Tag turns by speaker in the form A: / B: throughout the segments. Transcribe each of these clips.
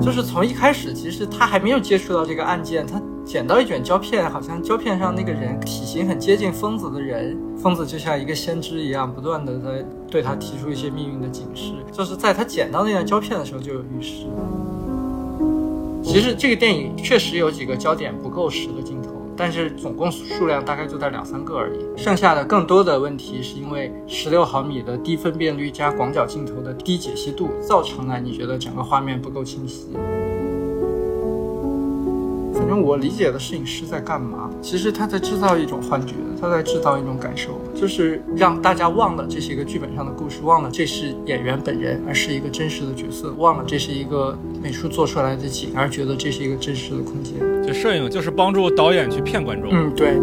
A: 就是从一开始，其实他还没有接触到这个案件，他捡到一卷胶片，好像胶片上那个人体型很接近疯子的人，疯子就像一个先知一样，不断的在对他提出一些命运的警示。就是在他捡到那张胶片的时候就有预示。其实这个电影确实有几个焦点不够实的镜头，但是总共数量大概就在两三个而已。剩下的更多的问题是因为十六毫米的低分辨率加广角镜头的低解析度，造成了你觉得整个画面不够清晰。反正我理解的摄影师在干嘛？其实他在制造一种幻觉，他在制造一种感受，就是让大家忘了这是一个剧本上的故事，忘了这是演员本人，而是一个真实的角色，忘了这是一个美术做出来的景，而觉得这是一个真实的空间。
B: 就摄影就是帮助导演去骗观众。
A: 嗯，对。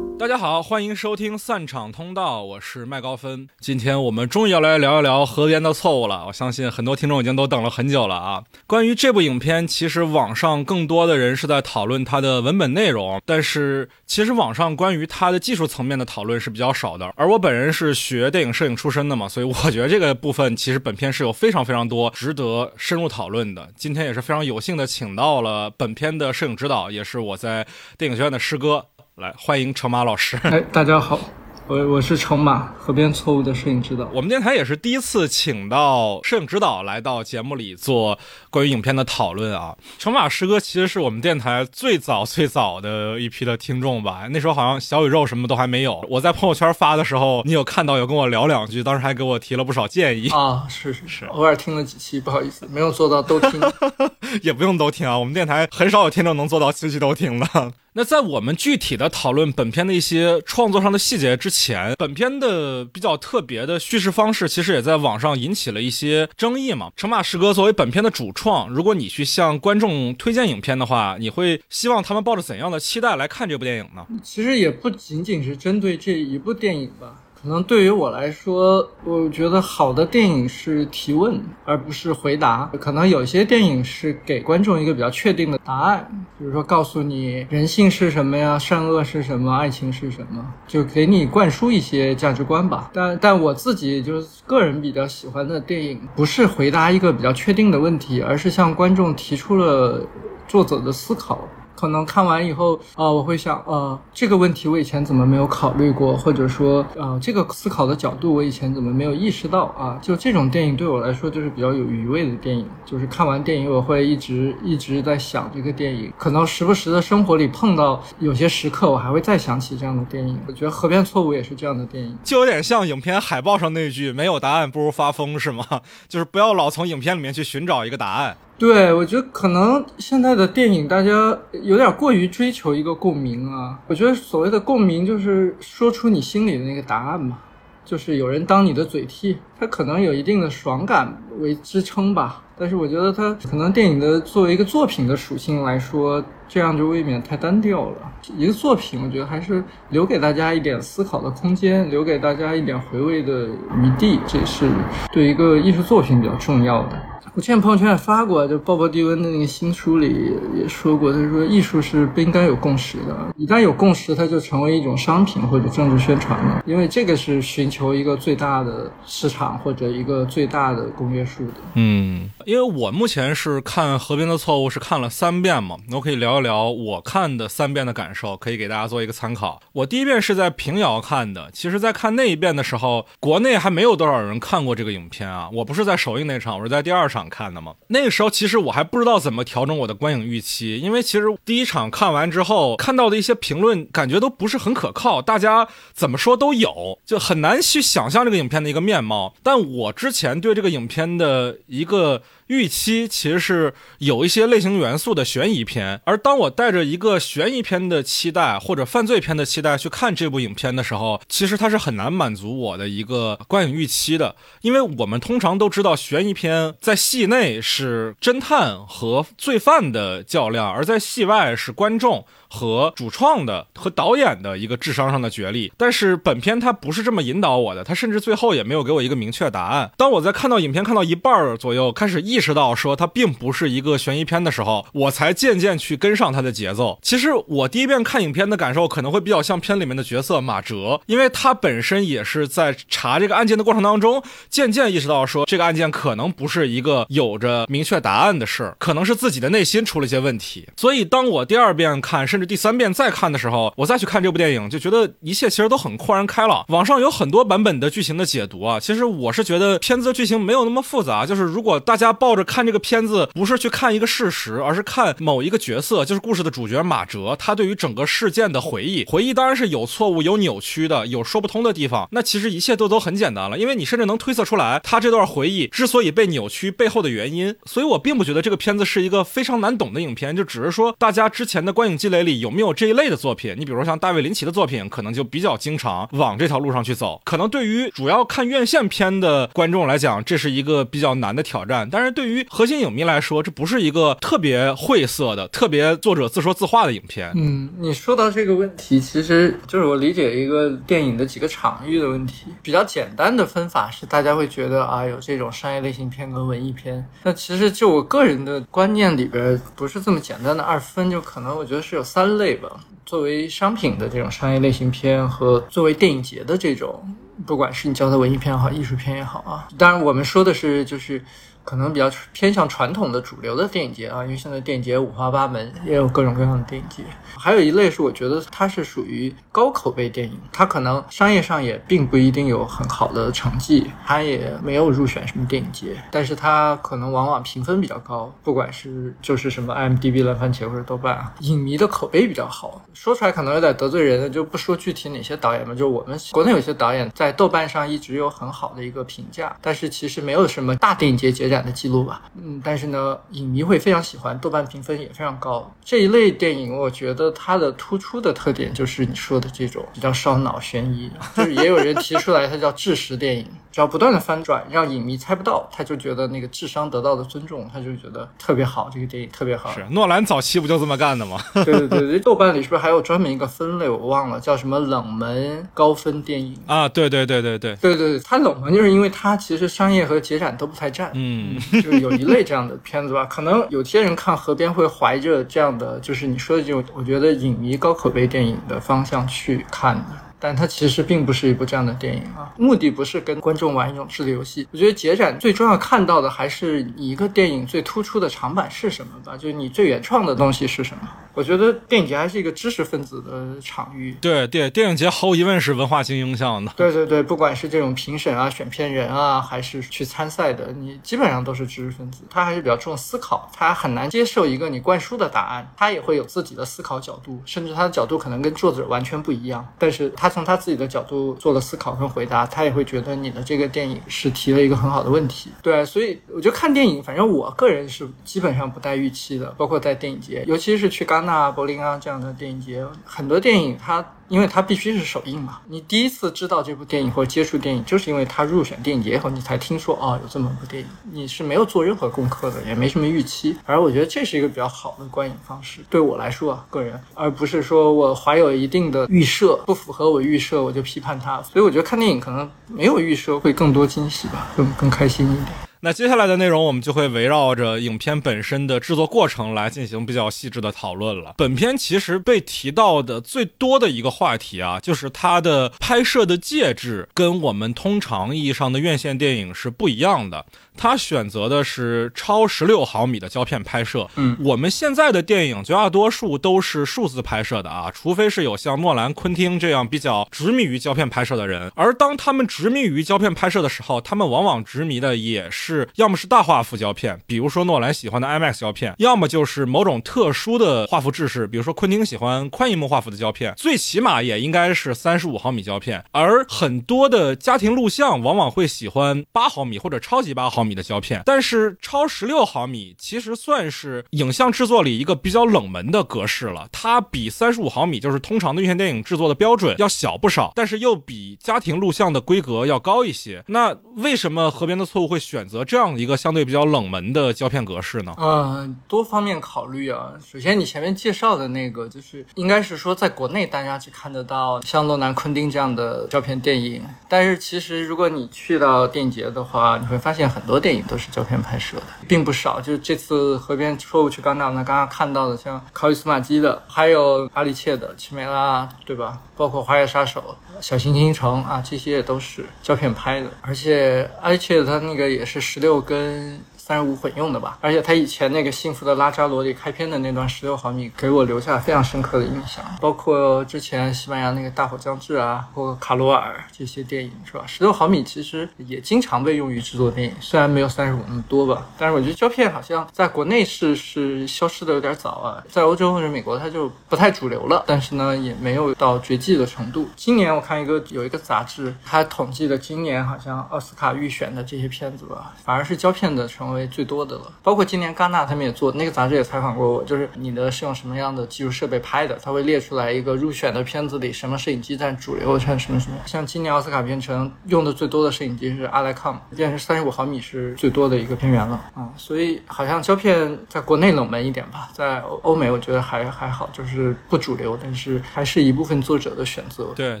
B: 大家好，欢迎收听散场通道，我是麦高芬。今天我们终于要来聊一聊《河边的错误》了。我相信很多听众已经都等了很久了啊。关于这部影片，其实网上更多的人是在讨论它的文本内容，但是其实网上关于它的技术层面的讨论是比较少的。而我本人是学电影摄影出身的嘛，所以我觉得这个部分其实本片是有非常非常多值得深入讨论的。今天也是非常有幸的请到了本片的摄影指导，也是我在电影学院的师哥。来，欢迎程马老师。
A: 哎，大家好。我我是程马，河边错误的摄影指导。
B: 我们电台也是第一次请到摄影指导来到节目里做关于影片的讨论啊。程马师哥其实是我们电台最早最早的一批的听众吧，那时候好像小宇宙什么都还没有。我在朋友圈发的时候，你有看到有跟我聊两句，当时还给我提了不少建议
A: 啊。是是是，偶尔听了几期，不好意思，没有做到都听，
B: 也不用都听啊。我们电台很少有听众能做到期期都听的。那在我们具体的讨论本片的一些创作上的细节之前，本片的比较特别的叙事方式，其实也在网上引起了一些争议嘛。程马师哥作为本片的主创，如果你去向观众推荐影片的话，你会希望他们抱着怎样的期待来看这部电影呢？
A: 其实也不仅仅是针对这一部电影吧。可能对于我来说，我觉得好的电影是提问，而不是回答。可能有些电影是给观众一个比较确定的答案，比如说告诉你人性是什么呀，善恶是什么，爱情是什么，就给你灌输一些价值观吧。但但我自己就是个人比较喜欢的电影，不是回答一个比较确定的问题，而是向观众提出了作者的思考。可能看完以后，啊，我会想，呃，这个问题我以前怎么没有考虑过，或者说，呃，这个思考的角度我以前怎么没有意识到啊？就这种电影对我来说就是比较有余味的电影，就是看完电影我会一直一直在想这个电影，可能时不时的生活里碰到有些时刻，我还会再想起这样的电影。我觉得《河边错误》也是这样的电影，
B: 就有点像影片海报上那句“没有答案不如发疯”，是吗？就是不要老从影片里面去寻找一个答案。
A: 对，我觉得可能现在的电影大家有点过于追求一个共鸣啊。我觉得所谓的共鸣就是说出你心里的那个答案嘛，就是有人当你的嘴替，他可能有一定的爽感为支撑吧。但是我觉得他可能电影的作为一个作品的属性来说，这样就未免太单调了。一个作品，我觉得还是留给大家一点思考的空间，留给大家一点回味的余地，这是对一个艺术作品比较重要的。我之前朋友圈也发过，就鲍勃迪恩的那个新书里也说过，他说艺术是不应该有共识的，一旦有共识，它就成为一种商品或者政治宣传了，因为这个是寻求一个最大的市场或者一个最大的公约数的。
B: 嗯，因为我目前是看《河边的错误》是看了三遍嘛，我可以聊一聊我看的三遍的感受，可以给大家做一个参考。我第一遍是在平遥看的，其实在看那一遍的时候，国内还没有多少人看过这个影片啊，我不是在首映那场，我是在第二场。看的吗？那个时候其实我还不知道怎么调整我的观影预期，因为其实第一场看完之后看到的一些评论感觉都不是很可靠，大家怎么说都有，就很难去想象这个影片的一个面貌。但我之前对这个影片的一个。预期其实是有一些类型元素的悬疑片，而当我带着一个悬疑片的期待或者犯罪片的期待去看这部影片的时候，其实它是很难满足我的一个观影预期的，因为我们通常都知道悬疑片在戏内是侦探和罪犯的较量，而在戏外是观众。和主创的和导演的一个智商上的角力，但是本片它不是这么引导我的，它甚至最后也没有给我一个明确答案。当我在看到影片看到一半左右，开始意识到说它并不是一个悬疑片的时候，我才渐渐去跟上它的节奏。其实我第一遍看影片的感受可能会比较像片里面的角色马哲，因为他本身也是在查这个案件的过程当中，渐渐意识到说这个案件可能不是一个有着明确答案的事儿，可能是自己的内心出了一些问题。所以当我第二遍看，甚第三遍再看的时候，我再去看这部电影，就觉得一切其实都很豁然开朗。网上有很多版本的剧情的解读啊，其实我是觉得片子的剧情没有那么复杂，就是如果大家抱着看这个片子不是去看一个事实，而是看某一个角色，就是故事的主角马哲，他对于整个事件的回忆，回忆当然是有错误、有扭曲的、有说不通的地方。那其实一切都都很简单了，因为你甚至能推测出来他这段回忆之所以被扭曲背后的原因。所以我并不觉得这个片子是一个非常难懂的影片，就只是说大家之前的观影积累里有没有这一类的作品。你比如说像大卫林奇的作品，可能就比较经常往这条路上去走。可能对于主要看院线片的观众来讲，这是一个比较难的挑战。但是对于核心影迷来说，这不是一个特别晦涩的、特别作者自说自话的影片。
A: 嗯，你说到这个问题，其实就是我理解一个电影的几个场域的问题。比较简单的分法是，大家会觉得啊，有这种商业类型片跟文艺片。那其实就我个人的观念里边，不是这么简单的二分，就可能我觉得是有三三类吧。作为商品的这种商业类型片和作为电影节的这种，不管是你叫它文艺片也好，艺术片也好啊，当然我们说的是就是。可能比较偏向传统的主流的电影节啊，因为现在电影节五花八门，也有各种各样的电影节。还有一类是我觉得它是属于高口碑电影，它可能商业上也并不一定有很好的成绩，它也没有入选什么电影节，但是它可能往往评分比较高，不管是就是什么 IMDB、烂番茄或者豆瓣啊，影迷的口碑比较好。说出来可能有点得罪人的，就不说具体哪些导演嘛，就我们国内有些导演在豆瓣上一直有很好的一个评价，但是其实没有什么大电影节节展的记录吧。嗯，但是呢，影迷会非常喜欢，豆瓣评分也非常高。这一类电影，我觉得它的突出的特点就是你说的这种比较烧脑、悬疑，就是也有人提出来它叫 智识电影，只要不断的翻转，让影迷猜不到，他就觉得那个智商得到的尊重，他就觉得特别好，这个电影特别好。
B: 是诺兰早期不就这么干的吗？
A: 对对对对，豆瓣里是不是还有专门一个分类？我忘了叫什么冷门高分电影
B: 啊？对对对对对
A: 对对，它冷门就是因为它其实商业和节展都不太占，
B: 嗯，
A: 就是有一类这样的片子吧。可能有些人看《河边》会怀着这样的，就是你说的这种，我觉得影迷高口碑电影的方向去看的。但它其实并不是一部这样的电影啊，目的不是跟观众玩一种智力游戏。我觉得节展最重要看到的还是你一个电影最突出的长板是什么吧，就是你最原创的东西是什么。我觉得电影节还是一个知识分子的场域。
B: 对对，电影节毫无疑问是文化精英向的。
A: 对对对，不管是这种评审啊、选片人啊，还是去参赛的，你基本上都是知识分子。他还是比较重思考，他很难接受一个你灌输的答案，他也会有自己的思考角度，甚至他的角度可能跟作者完全不一样，但是他从他自己的角度做了思考跟回答，他也会觉得你的这个电影是提了一个很好的问题。对，所以我觉得看电影，反正我个人是基本上不带预期的，包括在电影节，尤其是去戛纳、柏林啊这样的电影节，很多电影它。因为它必须是首映嘛，你第一次知道这部电影或者接触电影，就是因为它入选电影节以后，你才听说哦有这么部电影，你是没有做任何功课的，也没什么预期。而我觉得这是一个比较好的观影方式，对我来说啊，个人，而不是说我怀有一定的预设，不符合我预设我就批判它。所以我觉得看电影可能没有预设会更多惊喜吧，更更开心一点。
B: 那接下来的内容，我们就会围绕着影片本身的制作过程来进行比较细致的讨论了。本片其实被提到的最多的一个话题啊，就是它的拍摄的介质跟我们通常意义上的院线电影是不一样的。它选择的是超十六毫米的胶片拍摄。
A: 嗯，
B: 我们现在的电影绝大多数都是数字拍摄的啊，除非是有像诺兰、昆汀这样比较执迷于胶片拍摄的人。而当他们执迷于胶片拍摄的时候，他们往往执迷的也是。是，要么是大画幅胶片，比如说诺兰喜欢的 IMAX 胶片，要么就是某种特殊的画幅制式，比如说昆汀喜欢宽银幕画幅的胶片，最起码也应该是三十五毫米胶片。而很多的家庭录像往往会喜欢八毫米或者超级八毫米的胶片，但是超十六毫米其实算是影像制作里一个比较冷门的格式了，它比三十五毫米就是通常的院线电影制作的标准要小不少，但是又比家庭录像的规格要高一些。那为什么河边的错误会选择？这样一个相对比较冷门的胶片格式呢？
A: 嗯，多方面考虑啊。首先，你前面介绍的那个，就是应该是说，在国内大家只看得到像诺兰、昆汀这样的胶片电影。但是，其实如果你去到电影节的话，你会发现很多电影都是胶片拍摄的，并不少。就是这次河边错误去戛纳，那刚刚看到的，像考里斯马基的，还有阿里切的《奇美拉》，对吧？包括《花月杀手》《小行星城》啊，这些也都是胶片拍的。而且而且它那个也是十六跟。三十五混用的吧，而且他以前那个幸福的拉扎罗里开篇的那段十六毫米，给我留下了非常深刻的印象。包括之前西班牙那个大火将至啊，或卡罗尔这些电影，是吧？十六毫米其实也经常被用于制作电影，虽然没有三十五那么多吧，但是我觉得胶片好像在国内是是消失的有点早啊，在欧洲或者美国它就不太主流了，但是呢也没有到绝迹的程度。今年我看一个有一个杂志，它统计的今年好像奥斯卡预选的这些片子吧，反而是胶片的成为。最多的了，包括今年戛纳他们也做那个杂志也采访过我，就是你的是用什么样的技术设备拍的，他会列出来一个入选的片子里什么摄影机占主流，像什么什么。像今年奥斯卡片城用的最多的摄影机是阿莱康，电视三十五毫米是最多的一个片源了啊，所以好像胶片在国内冷门一点吧，在欧美我觉得还还好，就是不主流，但是还是一部分作者的选择。
B: 对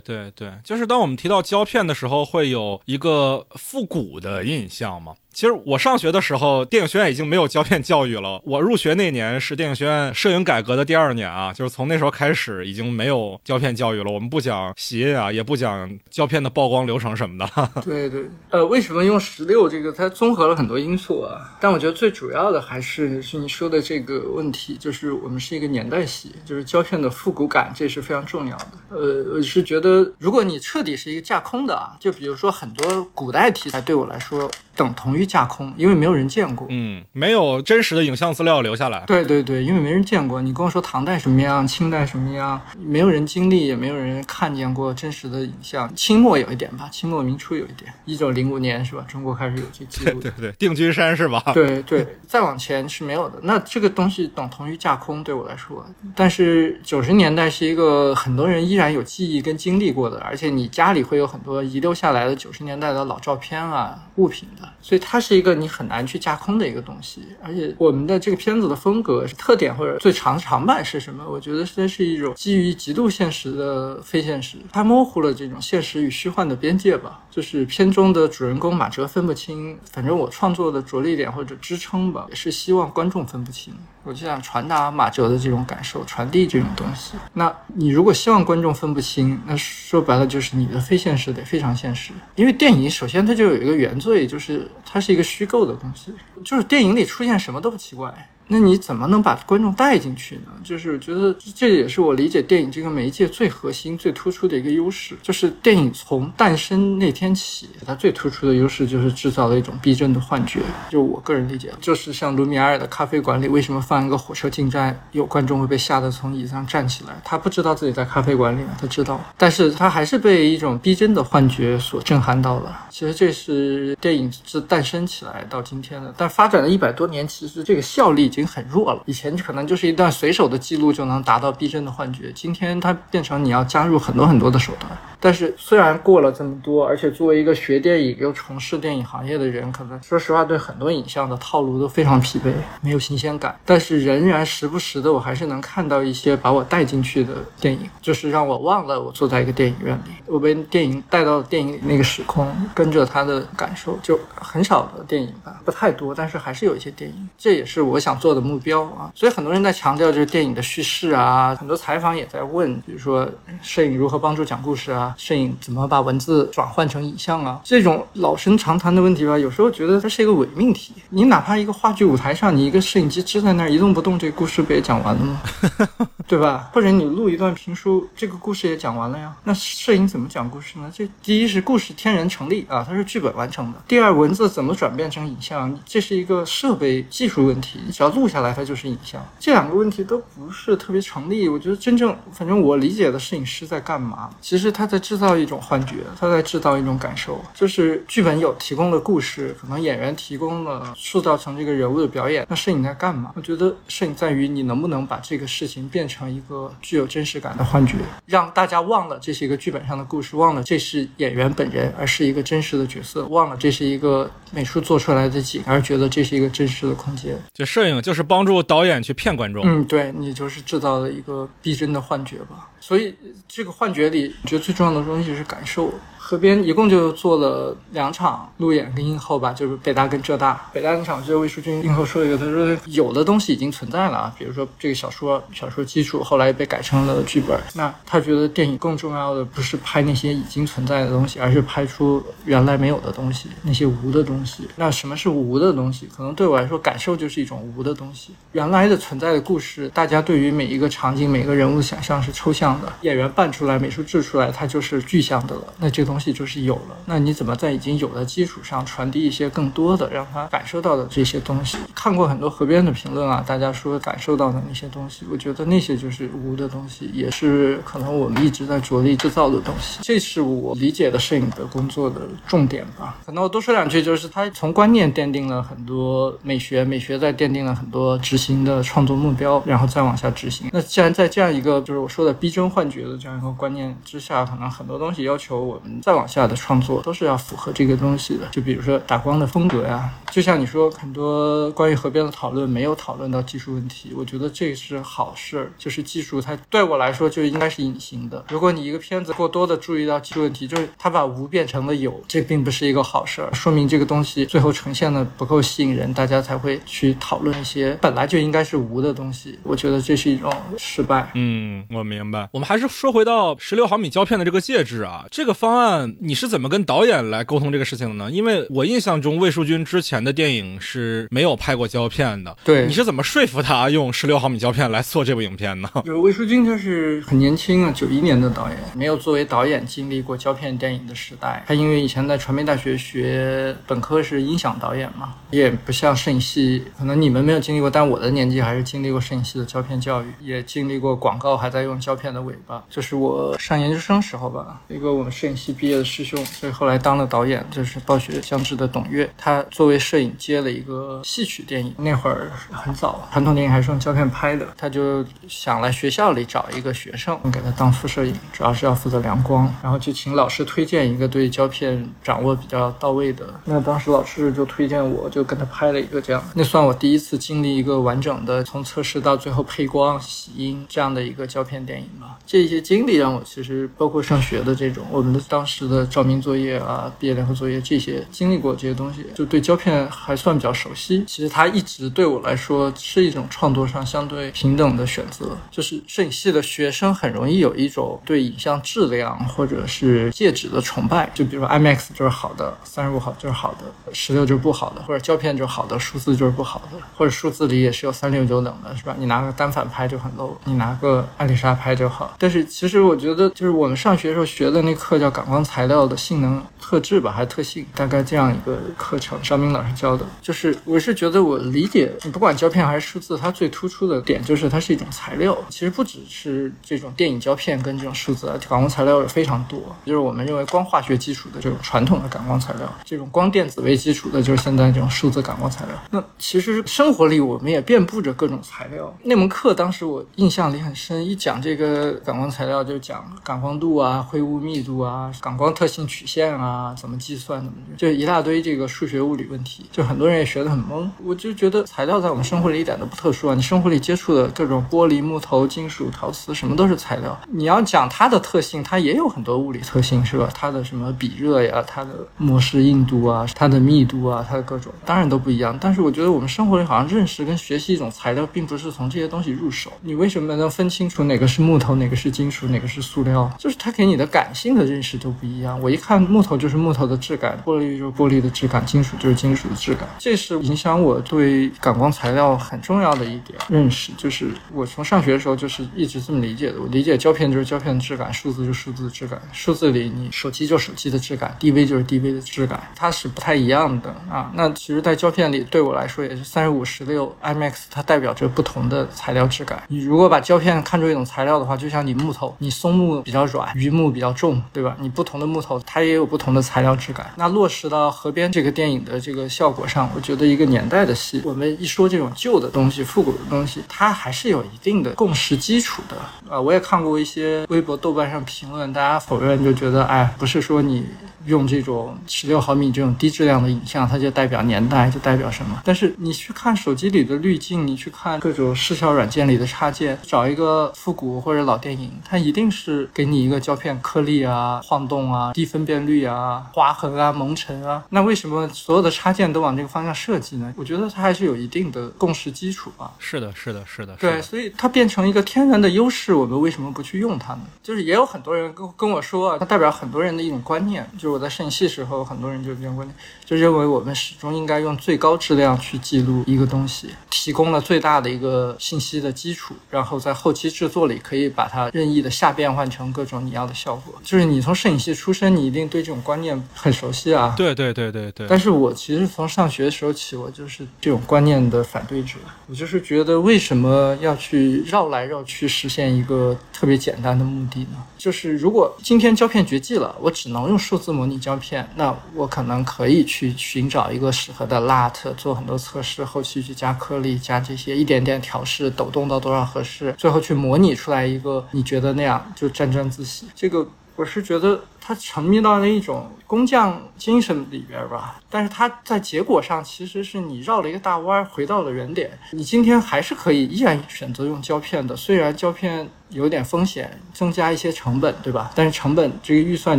B: 对对，就是当我们提到胶片的时候，会有一个复古的印象吗？其实我上学的时候，电影学院已经没有胶片教育了。我入学那年是电影学院摄影改革的第二年啊，就是从那时候开始已经没有胶片教育了。我们不讲洗印啊，也不讲胶片的曝光流程什么的。
A: 对对，呃，为什么用十六这个？它综合了很多因素啊。但我觉得最主要的还是是你说的这个问题，就是我们是一个年代戏，就是胶片的复古感，这是非常重要的。呃，我是觉得，如果你彻底是一个架空的啊，就比如说很多古代题材，对我来说。等同于架空，因为没有人见过。
B: 嗯，没有真实的影像资料留下来。
A: 对对对，因为没人见过。你跟我说唐代什么样，清代什么样，没有人经历，也没有人看见过真实的影像。清末有一点吧，清末明初有一点。一九零五年是吧？中国开始有这记录。
B: 对对，定军山是吧？
A: 对对，再往前是没有的。那这个东西等同于架空，对我来说。但是九十年代是一个很多人依然有记忆跟经历过的，而且你家里会有很多遗留下来的九十年代的老照片啊、物品的。所以它是一个你很难去架空的一个东西，而且我们的这个片子的风格特点或者最长长板是什么？我觉得这是一种基于极度现实的非现实，它模糊了这种现实与虚幻的边界吧。就是片中的主人公马哲分不清，反正我创作的着力点或者支撑吧，也是希望观众分不清。我就想传达马哲的这种感受，传递这种东西。那你如果希望观众分不清，那说白了就是你的非现实得非常现实。因为电影首先它就有一个原罪，就是它是一个虚构的东西，就是电影里出现什么都不奇怪。那你怎么能把观众带进去呢？就是觉得这也是我理解电影这个媒介最核心、最突出的一个优势。就是电影从诞生那天起，它最突出的优势就是制造了一种逼真的幻觉。就我个人理解，就是像卢米埃尔的咖啡馆里，为什么放一个火车进站，有观众会被吓得从椅子上站起来？他不知道自己在咖啡馆里，他知道，但是他还是被一种逼真的幻觉所震撼到了。其实这是电影自诞生起来到今天的，但发展了一百多年，其实这个效力就已经很弱了。以前可能就是一段随手的记录就能达到逼真的幻觉，今天它变成你要加入很多很多的手段。但是虽然过了这么多，而且作为一个学电影又从事电影行业的人，可能说实话对很多影像的套路都非常疲惫，没有新鲜感。但是仍然时不时的，我还是能看到一些把我带进去的电影，就是让我忘了我坐在一个电影院里，我被电影带到电影里那个时空，跟着他的感受。就很少的电影吧，不太多，但是还是有一些电影。这也是我想做的目标啊。所以很多人在强调就是电影的叙事啊，很多采访也在问，比如说摄影如何帮助讲故事啊。摄影怎么把文字转换成影像啊？这种老生常谈的问题吧，有时候觉得它是一个伪命题。你哪怕一个话剧舞台上，你一个摄影机支在那儿一动不动，这个故事不也讲完了吗？对吧？或者你录一段评书，这个故事也讲完了呀。那摄影怎么讲故事呢？这第一是故事天然成立啊，它是剧本完成的。第二，文字怎么转变成影像，这是一个设备技术问题。只要录录下来它就是影像。这两个问题都不是特别成立。我觉得真正，反正我理解的摄影师在干嘛？其实他在制造一种幻觉，他在制造一种感受。就是剧本有提供的故事，可能演员提供了塑造成这个人物的表演。那摄影在干嘛？我觉得摄影在于你能不能把这个事情变成一个具有真实感的幻觉，让大家忘了这是一个剧本上的故事，忘了这是演员本人，而是一个真实的角色，忘了这是一个美术做出来的景，而觉得这是一个真实的空间。
B: 就摄影就就是帮助导演去骗观众。
A: 嗯，对你就是制造了一个逼真的幻觉吧。所以这个幻觉里，觉得最重要的东西是感受。河边一共就做了两场路演跟映后吧，就是北大跟浙大。北大那场就是魏淑君映后说一个，他说有的东西已经存在了啊，比如说这个小说，小说基础后来被改成了剧本。那他觉得电影更重要的不是拍那些已经存在的东西，而是拍出原来没有的东西，那些无的东西。那什么是无的东西？可能对我来说，感受就是一种无的东西。原来的存在的故事，大家对于每一个场景、每个人物的想象是抽象的，演员扮出来、美术制出来，它就是具象的了。那这东西。就是有了，那你怎么在已经有的基础上传递一些更多的，让他感受到的这些东西？看过很多河边的评论啊，大家说感受到的那些东西，我觉得那些就是无的东西，也是可能我们一直在着力制造的东西。这是我理解的摄影的工作的重点吧。可能我多说两句，就是他从观念奠定了很多美学，美学在奠定了很多执行的创作目标，然后再往下执行。那既然在这样一个就是我说的逼真幻觉的这样一个观念之下，可能很多东西要求我们。再往下的创作都是要符合这个东西的，就比如说打光的风格呀，就像你说很多关于河边的讨论没有讨论到技术问题，我觉得这是好事儿。就是技术它对我来说就应该是隐形的。如果你一个片子过多的注意到技术问题，就是它把无变成了有，这并不是一个好事儿，说明这个东西最后呈现的不够吸引人，大家才会去讨论一些本来就应该是无的东西。我觉得这是一种失败。
B: 嗯，我明白。我们还是说回到十六毫米胶片的这个介质啊，这个方案。你是怎么跟导演来沟通这个事情的呢？因为我印象中魏淑君之前的电影是没有拍过胶片的。
A: 对，
B: 你是怎么说服他用十六毫米胶片来做这部影片呢？
A: 就是魏淑君，他是很年轻啊，九一年的导演，没有作为导演经历过胶片电影的时代。他因为以前在传媒大学学本科是音响导演嘛，也不像摄影系，可能你们没有经历过，但我的年纪还是经历过摄影系的胶片教育，也经历过广告还在用胶片的尾巴。就是我上研究生时候吧，一个我们摄影系。毕业的师兄，所以后来当了导演，就是暴雪相知的董月。他作为摄影接了一个戏曲电影，那会儿很早，传统电影还是用胶片拍的。他就想来学校里找一个学生给他当副摄影，主要是要负责量光，然后就请老师推荐一个对胶片掌握比较到位的。那当时老师就推荐我，就跟他拍了一个这样。那算我第一次经历一个完整的从测试到最后配光、洗音这样的一个胶片电影吧。这些经历让我其实包括上学的这种，我们的当时。时的照明作业啊，毕业联合作业这些经历过这些东西，就对胶片还算比较熟悉。其实它一直对我来说是一种创作上相对平等的选择。就是摄影系的学生很容易有一种对影像质量或者是介质的崇拜，就比如说 IMAX 就是好的，三十五好就是好的，十六就是不好的，或者胶片就是好的，数字就是不好的，或者数字里也是有三六九等的，是吧？你拿个单反拍就很 low，你拿个艾丽莎拍就好。但是其实我觉得，就是我们上学时候学的那课叫感光。材料的性能特质吧，还是特性，大概这样一个课程，张明老师教的。就是我是觉得我理解，你不管胶片还是数字，它最突出的点就是它是一种材料。其实不只是这种电影胶片跟这种数字啊，感光材料有非常多。就是我们认为光化学基础的这种传统的感光材料，这种光电子为基础的，就是现在这种数字感光材料。那其实生活里我们也遍布着各种材料。那门课当时我印象里很深，一讲这个感光材料就讲感光度啊、灰雾密度啊。感光特性曲线啊，怎么计算？怎么就一大堆这个数学物理问题，就很多人也学得很懵。我就觉得材料在我们生活里一点都不特殊啊！你生活里接触的各种玻璃、木头、金属、陶瓷，什么都是材料。你要讲它的特性，它也有很多物理特性，是吧？它的什么比热呀，它的模式硬度啊，它的密度啊，它的各种，当然都不一样。但是我觉得我们生活里好像认识跟学习一种材料，并不是从这些东西入手。你为什么能分清楚哪个是木头，哪个是金属，哪个是塑料？就是它给你的感性的认识都。不一样，我一看木头就是木头的质感，玻璃就是玻璃的质感，金属就是金属的质感，这是影响我对感光材料很重要的一点认识。就是我从上学的时候就是一直这么理解的，我理解胶片就是胶片的质感，数字就是数字的质感，数字里你手机就手机的质感，DV 就是 DV 的质感，它是不太一样的啊。那其实，在胶片里对我来说也是三十五、十六、IMAX，它代表着不同的材料质感。你如果把胶片看作一种材料的话，就像你木头，你松木比较软，榆木比较重，对吧？你不同的木头，它也有不同的材料质感。那落实到河边这个电影的这个效果上，我觉得一个年代的戏，我们一说这种旧的东西、复古的东西，它还是有一定的共识基础的。呃，我也看过一些微博、豆瓣上评论，大家否认就觉得，哎，不是说你。用这种十六毫米这种低质量的影像，它就代表年代，就代表什么？但是你去看手机里的滤镜，你去看各种视效软件里的插件，找一个复古或者老电影，它一定是给你一个胶片颗粒啊、晃动啊、低分辨率啊、划痕啊、蒙尘啊。那为什么所有的插件都往这个方向设计呢？我觉得它还是有一定的共识基础吧。
B: 是的，是的，是的。
A: 对，所以它变成一个天然的优势，我们为什么不去用它呢？就是也有很多人跟跟我说，它代表很多人的一种观念，就。我在摄影系时候，很多人就这种观点，就认为我们始终应该用最高质量去记录一个东西，提供了最大的一个信息的基础，然后在后期制作里可以把它任意的下变换成各种你要的效果。就是你从摄影系出身，你一定对这种观念很熟悉啊。
B: 对对对对对。
A: 但是我其实从上学的时候起，我就是这种观念的反对者。我就是觉得，为什么要去绕来绕去实现一个特别简单的目的呢？就是如果今天胶片绝迹了，我只能用数字。模拟胶片，那我可能可以去寻找一个适合的 LUT，做很多测试，后期去加颗粒，加这些一点点调试，抖动到多少合适，最后去模拟出来一个你觉得那样就沾沾自喜。这个我是觉得他沉迷到了一种工匠精神里边吧，但是他在结果上其实是你绕了一个大弯，回到了原点。你今天还是可以依然选择用胶片的，虽然胶片。有点风险，增加一些成本，对吧？但是成本这个预算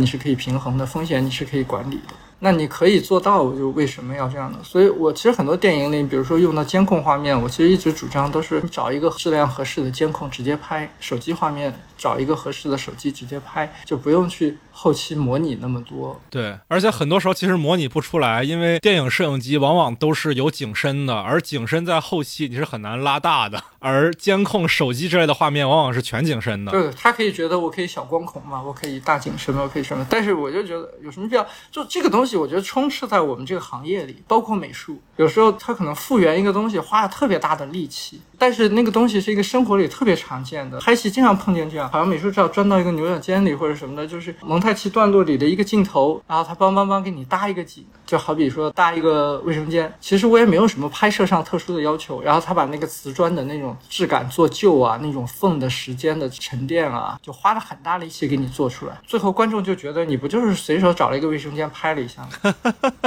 A: 你是可以平衡的，风险你是可以管理的。那你可以做到，就为什么要这样呢？所以我其实很多电影里，比如说用到监控画面，我其实一直主张都是你找一个质量合适的监控直接拍，手机画面找一个合适的手机直接拍，就不用去后期模拟那么多。
B: 对，而且很多时候其实模拟不出来，因为电影摄影机往往都是有景深的，而景深在后期你是很难拉大的，而监控手机之类的画面往往是全景深的。
A: 对，他可以觉得我可以小光孔嘛，我可以大景深嘛，我可以什么？但是我就觉得有什么必要？就这个东西。我觉得充斥在我们这个行业里，包括美术，有时候他可能复原一个东西花了特别大的力气，但是那个东西是一个生活里特别常见的，拍戏经常碰见这样，好像美术照钻到一个牛角尖里或者什么的，就是蒙太奇段落里的一个镜头，然后他帮帮帮给你搭一个景，就好比说搭一个卫生间，其实我也没有什么拍摄上特殊的要求，然后他把那个瓷砖的那种质感做旧啊，那种缝的时间的沉淀啊，就花了很大力气给你做出来，最后观众就觉得你不就是随手找了一个卫生间拍了一下。吗？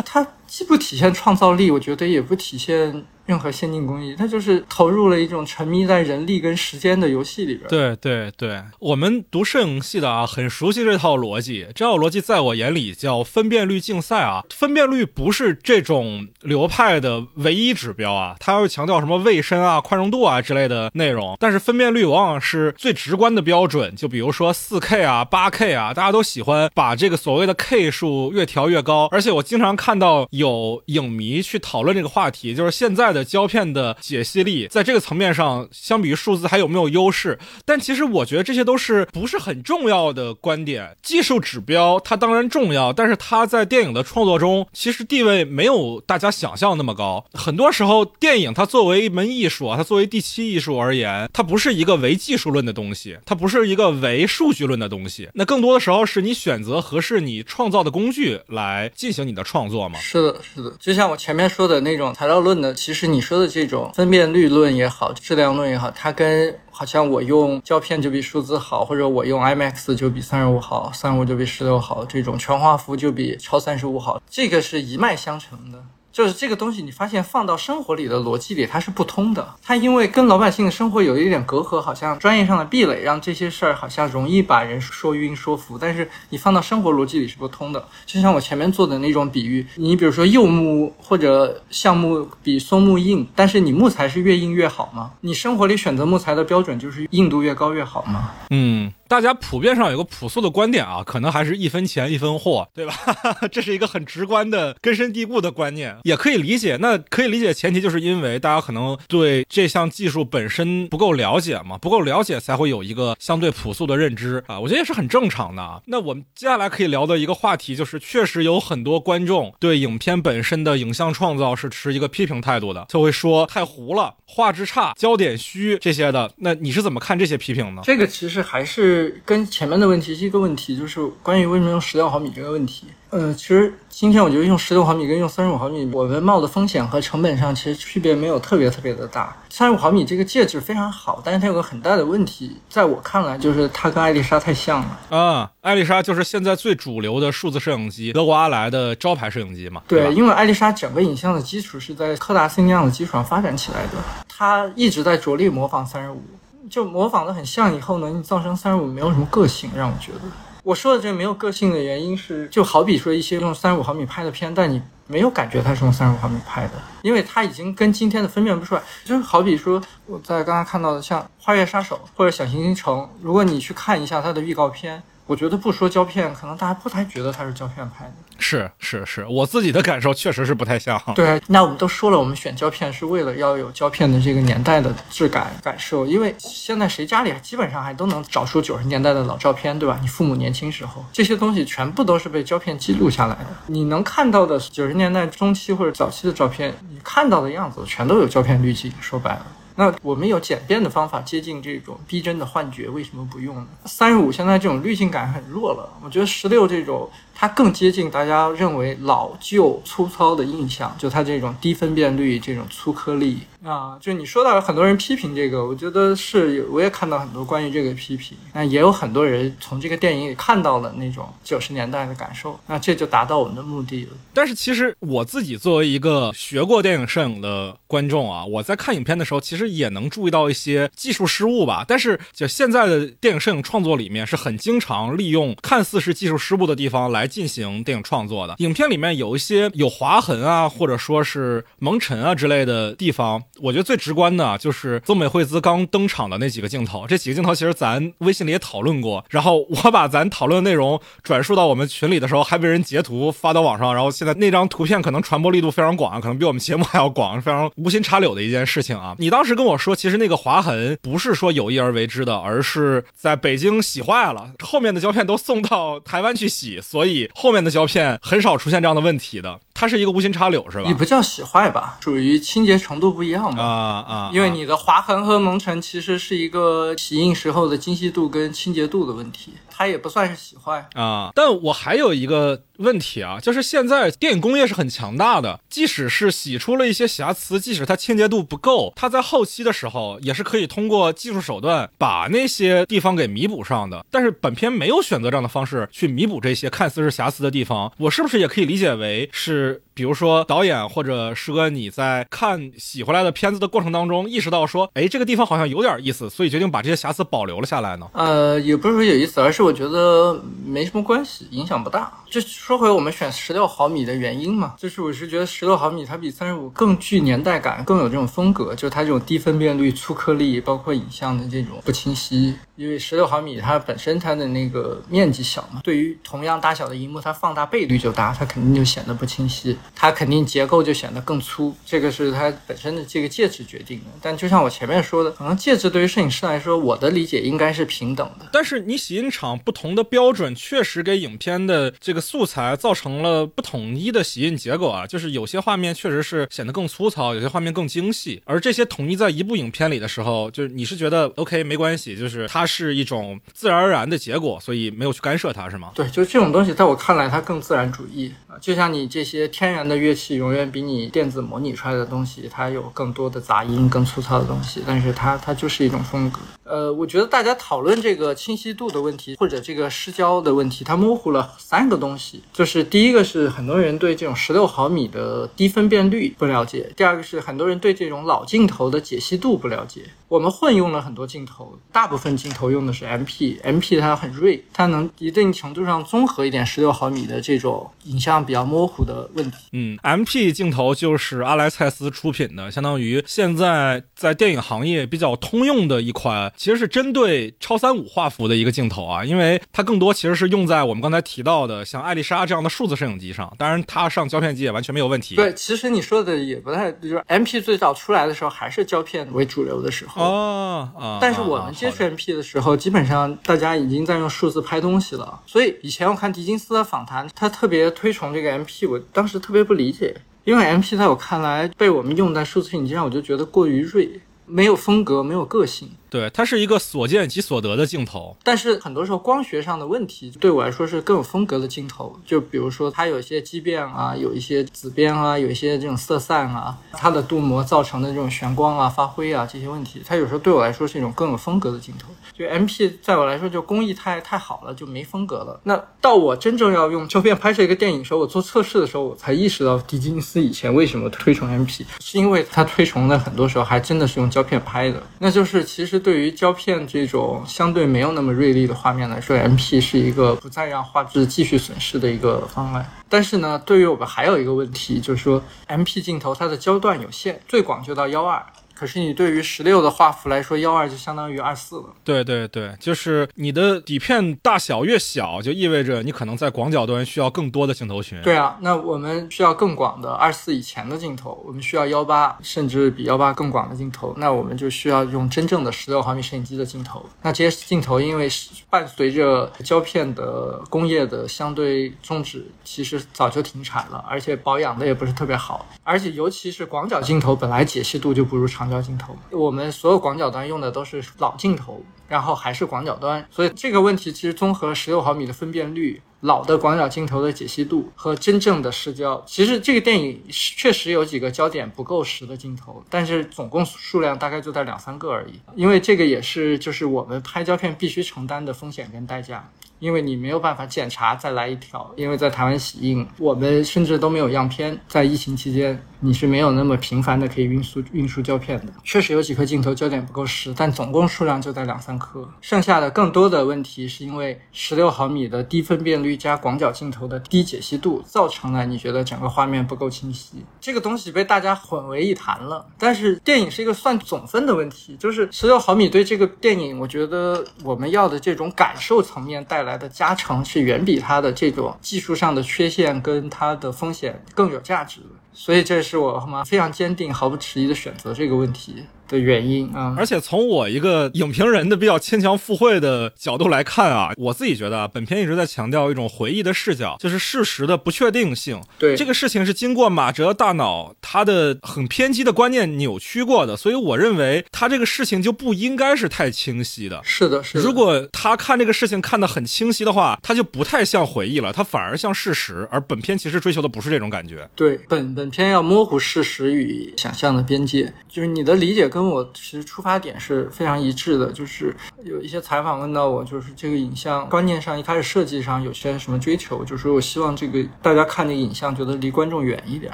A: 他 既不体现创造力，我觉得也不体现。任何先进工艺，它就是投入了一种沉迷在人力跟时间的游戏里边。
B: 对对对，我们读摄影系的啊，很熟悉这套逻辑。这套逻辑在我眼里叫分辨率竞赛啊。分辨率不是这种流派的唯一指标啊，它会强调什么卫生啊、宽容度啊之类的内容。但是分辨率往往是最直观的标准。就比如说四 K 啊、八 K 啊，大家都喜欢把这个所谓的 K 数越调越高。而且我经常看到有影迷去讨论这个话题，就是现在。的胶片的解析力，在这个层面上，相比于数字还有没有优势？但其实我觉得这些都是不是很重要的观点。技术指标它当然重要，但是它在电影的创作中，其实地位没有大家想象那么高。很多时候，电影它作为一门艺术啊，它作为第七艺术而言，它不是一个唯技术论的东西，它不是一个唯数据论的东西。那更多的时候是你选择合适你创造的工具来进行你的创作嘛？
A: 是的，是的。就像我前面说的那种材料论的，其实。你说的这种分辨率论也好，质量论也好，它跟好像我用胶片就比数字好，或者我用 IMAX 就比三十五好，三十五就比十六好，这种全画幅就比超三十五好，这个是一脉相承的。就是这个东西，你发现放到生活里的逻辑里，它是不通的。它因为跟老百姓的生活有一点隔阂，好像专业上的壁垒，让这些事儿好像容易把人说晕说服。但是你放到生活逻辑里是不通的。就像我前面做的那种比喻，你比如说柚木或者橡木比松木硬，但是你木材是越硬越好吗？你生活里选择木材的标准就是硬度越高越好吗？
B: 嗯。大家普遍上有个朴素的观点啊，可能还是一分钱一分货，对吧？这是一个很直观的、根深蒂固的观念，也可以理解。那可以理解，前提就是因为大家可能对这项技术本身不够了解嘛，不够了解才会有一个相对朴素的认知啊。我觉得也是很正常的啊。那我们接下来可以聊的一个话题就是，确实有很多观众对影片本身的影像创造是持一个批评态度的，就会说太糊了、画质差、焦点虚这些的。那你是怎么看这些批评呢？
A: 这个其实还是跟前面的问题是一个问题，就是关于为什么用十六毫米这个问题。呃，其实今天我觉得用十六毫米跟用三十五毫米，我们冒的风险和成本上其实区别没有特别特别的大。三十五毫米这个介质非常好，但是它有个很大的问题，在我看来就是它跟艾丽莎太像了。
B: 啊，艾丽莎就是现在最主流的数字摄影机，德国阿莱的招牌摄影机嘛。
A: 对，因为艾丽莎整个影像的基础是在柯达斯那样的基础上发展起来的，它一直在着力模仿三十五，就模仿的很像以后呢，你造成三十五没有什么个性，让我觉得。我说的这个没有个性的原因是，就好比说一些用三十五毫米拍的片，但你没有感觉它是用三十五毫米拍的，因为它已经跟今天的分辨不出来。就好比说我在刚刚看到的像《花月杀手》或者《小行星城》，如果你去看一下它的预告片。我觉得不说胶片，可能大家不太觉得它是胶片拍的。
B: 是是是，我自己的感受确实是不太像。
A: 对，那我们都说了，我们选胶片是为了要有胶片的这个年代的质感感受，因为现在谁家里基本上还都能找出九十年代的老照片，对吧？你父母年轻时候这些东西全部都是被胶片记录下来的。你能看到的九十年代中期或者早期的照片，你看到的样子全都有胶片滤镜。说白了。那我们有简便的方法接近这种逼真的幻觉，为什么不用呢？三十五现在这种滤镜感很弱了，我觉得十六这种。它更接近大家认为老旧粗糙的印象，就它这种低分辨率、这种粗颗粒啊。就你说到有很多人批评这个，我觉得是，我也看到很多关于这个批评。那也有很多人从这个电影里看到了那种九十年代的感受，那这就达到我们的目的了。
B: 但是其实我自己作为一个学过电影摄影的观众啊，我在看影片的时候，其实也能注意到一些技术失误吧。但是就现在的电影摄影创作里面，是很经常利用看似是技术失误的地方来。进行电影创作的影片里面有一些有划痕啊，或者说是蒙尘啊之类的地方，我觉得最直观的就是宗美惠子刚登场的那几个镜头。这几个镜头其实咱微信里也讨论过，然后我把咱讨论的内容转述到我们群里的时候，还被人截图发到网上，然后现在那张图片可能传播力度非常广，可能比我们节目还要广，非常无心插柳的一件事情啊。你当时跟我说，其实那个划痕不是说有意而为之的，而是在北京洗坏了，后面的胶片都送到台湾去洗，所以。后面的胶片很少出现这样的问题的，它是一个无心插柳，是吧？
A: 你不叫洗坏吧？属于清洁程度不一样嘛？
B: 啊啊！
A: 因为你的划痕和蒙尘其实是一个洗印时候的精细度跟清洁度的问题。它也不算是洗坏
B: 啊，但我还有一个问题啊，就是现在电影工业是很强大的，即使是洗出了一些瑕疵，即使它清洁度不够，它在后期的时候也是可以通过技术手段把那些地方给弥补上的。但是本片没有选择这样的方式去弥补这些看似是瑕疵的地方，我是不是也可以理解为是？比如说，导演或者师哥，你在看洗回来的片子的过程当中，意识到说，哎，这个地方好像有点意思，所以决定把这些瑕疵保留了下来呢？
A: 呃，也不是说有意思，而是我觉得没什么关系，影响不大。就说回我们选十六毫米的原因嘛，就是我是觉得十六毫米它比三十五更具年代感，更有这种风格，就它这种低分辨率、粗颗粒，包括影像的这种不清晰。因为十六毫米它本身它的那个面积小嘛，对于同样大小的荧幕，它放大倍率就大，它肯定就显得不清晰。它肯定结构就显得更粗，这个是它本身的这个介质决定的。但就像我前面说的，可能介质对于摄影师来说，我的理解应该是平等的。
B: 但是你洗印厂不同的标准，确实给影片的这个素材造成了不统一的洗印结果啊。就是有些画面确实是显得更粗糙，有些画面更精细。而这些统一在一部影片里的时候，就是你是觉得 OK 没关系，就是它是一种自然而然的结果，所以没有去干涉它，是吗？
A: 对，就这种东西，在我看来，它更自然主义。就像你这些天然的乐器，永远比你电子模拟出来的东西，它有更多的杂音、更粗糙的东西，但是它它就是一种风格。呃，我觉得大家讨论这个清晰度的问题，或者这个失焦的问题，它模糊了三个东西，就是第一个是很多人对这种十六毫米的低分辨率不了解，第二个是很多人对这种老镜头的解析度不了解。我们混用了很多镜头，大部分镜头用的是 MP，MP 它很锐，它能一定程度上综合一点十六毫米的这种影像比较模糊的问题。
B: 嗯，MP 镜头就是阿莱蔡司出品的，相当于现在在电影行业比较通用的一款其实是针对超三五画幅的一个镜头啊，因为它更多其实是用在我们刚才提到的像艾丽莎这样的数字摄影机上。当然，它上胶片机也完全没有问题。
A: 对，其实你说的也不太，就是 M P 最早出来的时候还是胶片为主流的时候。
B: 哦！
A: 但是我们接触 M P 的时候，基本上大家已经在用数字拍东西了。所以以前我看狄金斯的访谈，他特别推崇这个 M P，我当时特别不理解。因为 M P 在我看来被我们用在数字摄影机上，我就觉得过于锐，没有风格，没有个性。
B: 对，它是一个所见即所得的镜头，
A: 但是很多时候光学上的问题对我来说是更有风格的镜头。就比如说它有一些畸变啊，有一些紫边啊，有一些这种色散啊，它的镀膜造成的这种眩光啊、发灰啊这些问题，它有时候对我来说是一种更有风格的镜头。就 M P 在我来说就工艺太太好了，就没风格了。那到我真正要用胶片拍摄一个电影时候，我做测试的时候，我才意识到迪金斯以前为什么推崇 M P，是因为他推崇的很多时候还真的是用胶片拍的。那就是其实对于胶片这种相对没有那么锐利的画面来说，M P 是一个不再让画质继续损失的一个方案。但是呢，对于我们还有一个问题，就是说 M P 镜头它的焦段有限，最广就到幺二。可是你对于十六的画幅来说，幺二就相当于二四了。
B: 对对对，就是你的底片大小越小，就意味着你可能在广角端需要更多的镜头群。
A: 对啊，那我们需要更广的二四以前的镜头，我们需要幺八甚至比幺八更广的镜头，那我们就需要用真正的十六毫米摄影机的镜头。那这些镜头因为伴随着胶片的工业的相对终止，其实早就停产了，而且保养的也不是特别好，而且尤其是广角镜头本来解析度就不如长。长焦镜头，我们所有广角端用的都是老镜头，然后还是广角端，所以这个问题其实综合十六毫米的分辨率、老的广角镜头的解析度和真正的视焦，其实这个电影确实有几个焦点不够实的镜头，但是总共数量大概就在两三个而已。因为这个也是就是我们拍胶片必须承担的风险跟代价。因为你没有办法检查再来一条，因为在台湾洗印，我们甚至都没有样片。在疫情期间，你是没有那么频繁的可以运输运输胶片的。确实有几颗镜头焦点不够实，但总共数量就在两三颗。剩下的更多的问题是因为十六毫米的低分辨率加广角镜头的低解析度，造成了你觉得整个画面不够清晰。这个东西被大家混为一谈了。但是电影是一个算总分的问题，就是十六毫米对这个电影，我觉得我们要的这种感受层面带来的加成是远比它的这种技术上的缺陷跟它的风险更有价值的，所以这是我嘛非常坚定、毫不迟疑的选择这个问题。的原因啊，
B: 而且从我一个影评人的比较牵强附会的角度来看啊，我自己觉得本片一直在强调一种回忆的视角，就是事实的不确定性。
A: 对
B: 这个事情是经过马哲大脑他的很偏激的观念扭曲过的，所以我认为他这个事情就不应该是太清晰的。
A: 是的，是的。
B: 如果他看这个事情看得很清晰的话，他就不太像回忆了，他反而像事实。而本片其实追求的不是这种感觉。
A: 对，本本片要模糊事实与想象的边界，就是你的理解跟我其实出发点是非常一致的，就是有一些采访问到我，就是这个影像观念上一开始设计上有些什么追求，就是我希望这个大家看这个影像觉得离观众远一点。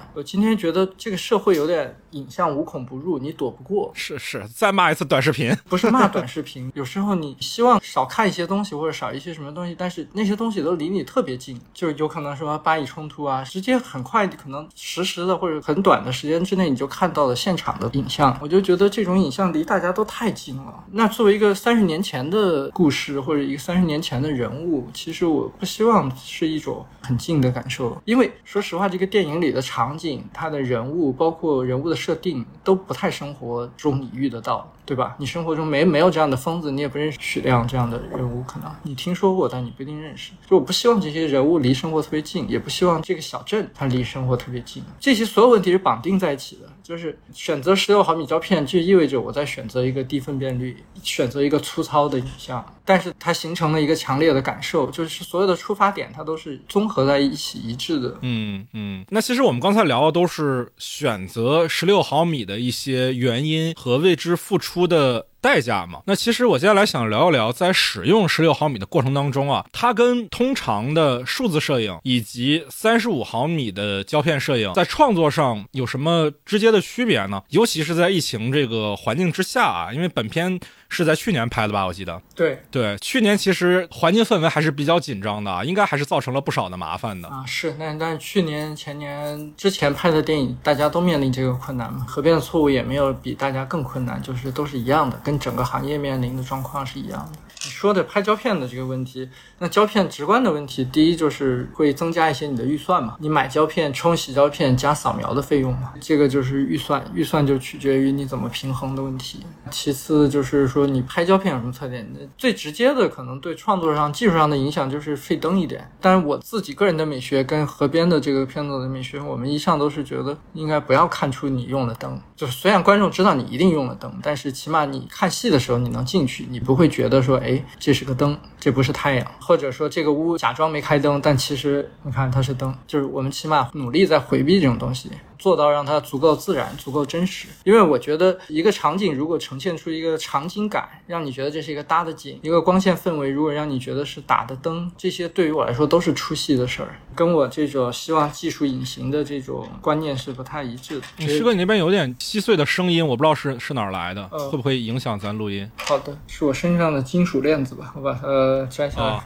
A: 我今天觉得这个社会有点影像无孔不入，你躲不过。
B: 是是，再骂一次短视频，
A: 不是骂短视频，有时候你希望少看一些东西或者少一些什么东西，但是那些东西都离你特别近，就是有可能什么巴以冲突啊，直接很快可能实时的或者很短的时间之内你就看到了现场的影像，我就觉得这种影。像离大家都太近了。那作为一个三十年前的故事，或者一个三十年前的人物，其实我不希望是一种很近的感受。因为说实话，这个电影里的场景、它的人物，包括人物的设定，都不太生活中你遇得到，对吧？你生活中没没有这样的疯子，你也不认识许亮这样的人物，可能你听说过，但你不一定认识。就我不希望这些人物离生活特别近，也不希望这个小镇它离生活特别近。这些所有问题是绑定在一起的。就是选择十六毫米胶片，就意味着我在选择一个低分辨率，选择一个粗糙的影像，但是它形成了一个强烈的感受，就是所有的出发点它都是综合在一起一致的。
B: 嗯嗯，那其实我们刚才聊的都是选择十六毫米的一些原因和为之付出的。代价嘛？那其实我接下来想聊一聊，在使用十六毫米的过程当中啊，它跟通常的数字摄影以及三十五毫米的胶片摄影在创作上有什么直接的区别呢？尤其是在疫情这个环境之下啊，因为本片。是在去年拍的吧？我记得。
A: 对
B: 对，去年其实环境氛围还是比较紧张的，应该还是造成了不少的麻烦的。
A: 啊，是，但但去年、前年之前拍的电影，大家都面临这个困难嘛。合并的错误也没有比大家更困难，就是都是一样的，跟整个行业面临的状况是一样的。你说的拍胶片的这个问题，那胶片直观的问题，第一就是会增加一些你的预算嘛，你买胶片、冲洗胶片加扫描的费用嘛，这个就是预算，预算就取决于你怎么平衡的问题。其次就是说你拍胶片有什么特点？最直接的可能对创作上、技术上的影响就是费灯一点。但是我自己个人的美学跟河边的这个片子的美学，我们一向都是觉得应该不要看出你用了灯，就是虽然观众知道你一定用了灯，但是起码你看戏的时候你能进去，你不会觉得说，哎。哎，这是个灯，这不是太阳，或者说这个屋假装没开灯，但其实你看它是灯，就是我们起码努力在回避这种东西。做到让它足够自然、足够真实，因为我觉得一个场景如果呈现出一个场景感，让你觉得这是一个搭的景；一个光线氛围如果让你觉得是打的灯，这些对于我来说都是出戏的事儿，跟我这种希望技术隐形的这种观念是不太一致的。
B: 师哥，你那边有点稀碎的声音，我不知道是是哪儿来的，会不会影响咱录音？
A: 好的，是我身上的金属链子吧，我把它摘下来。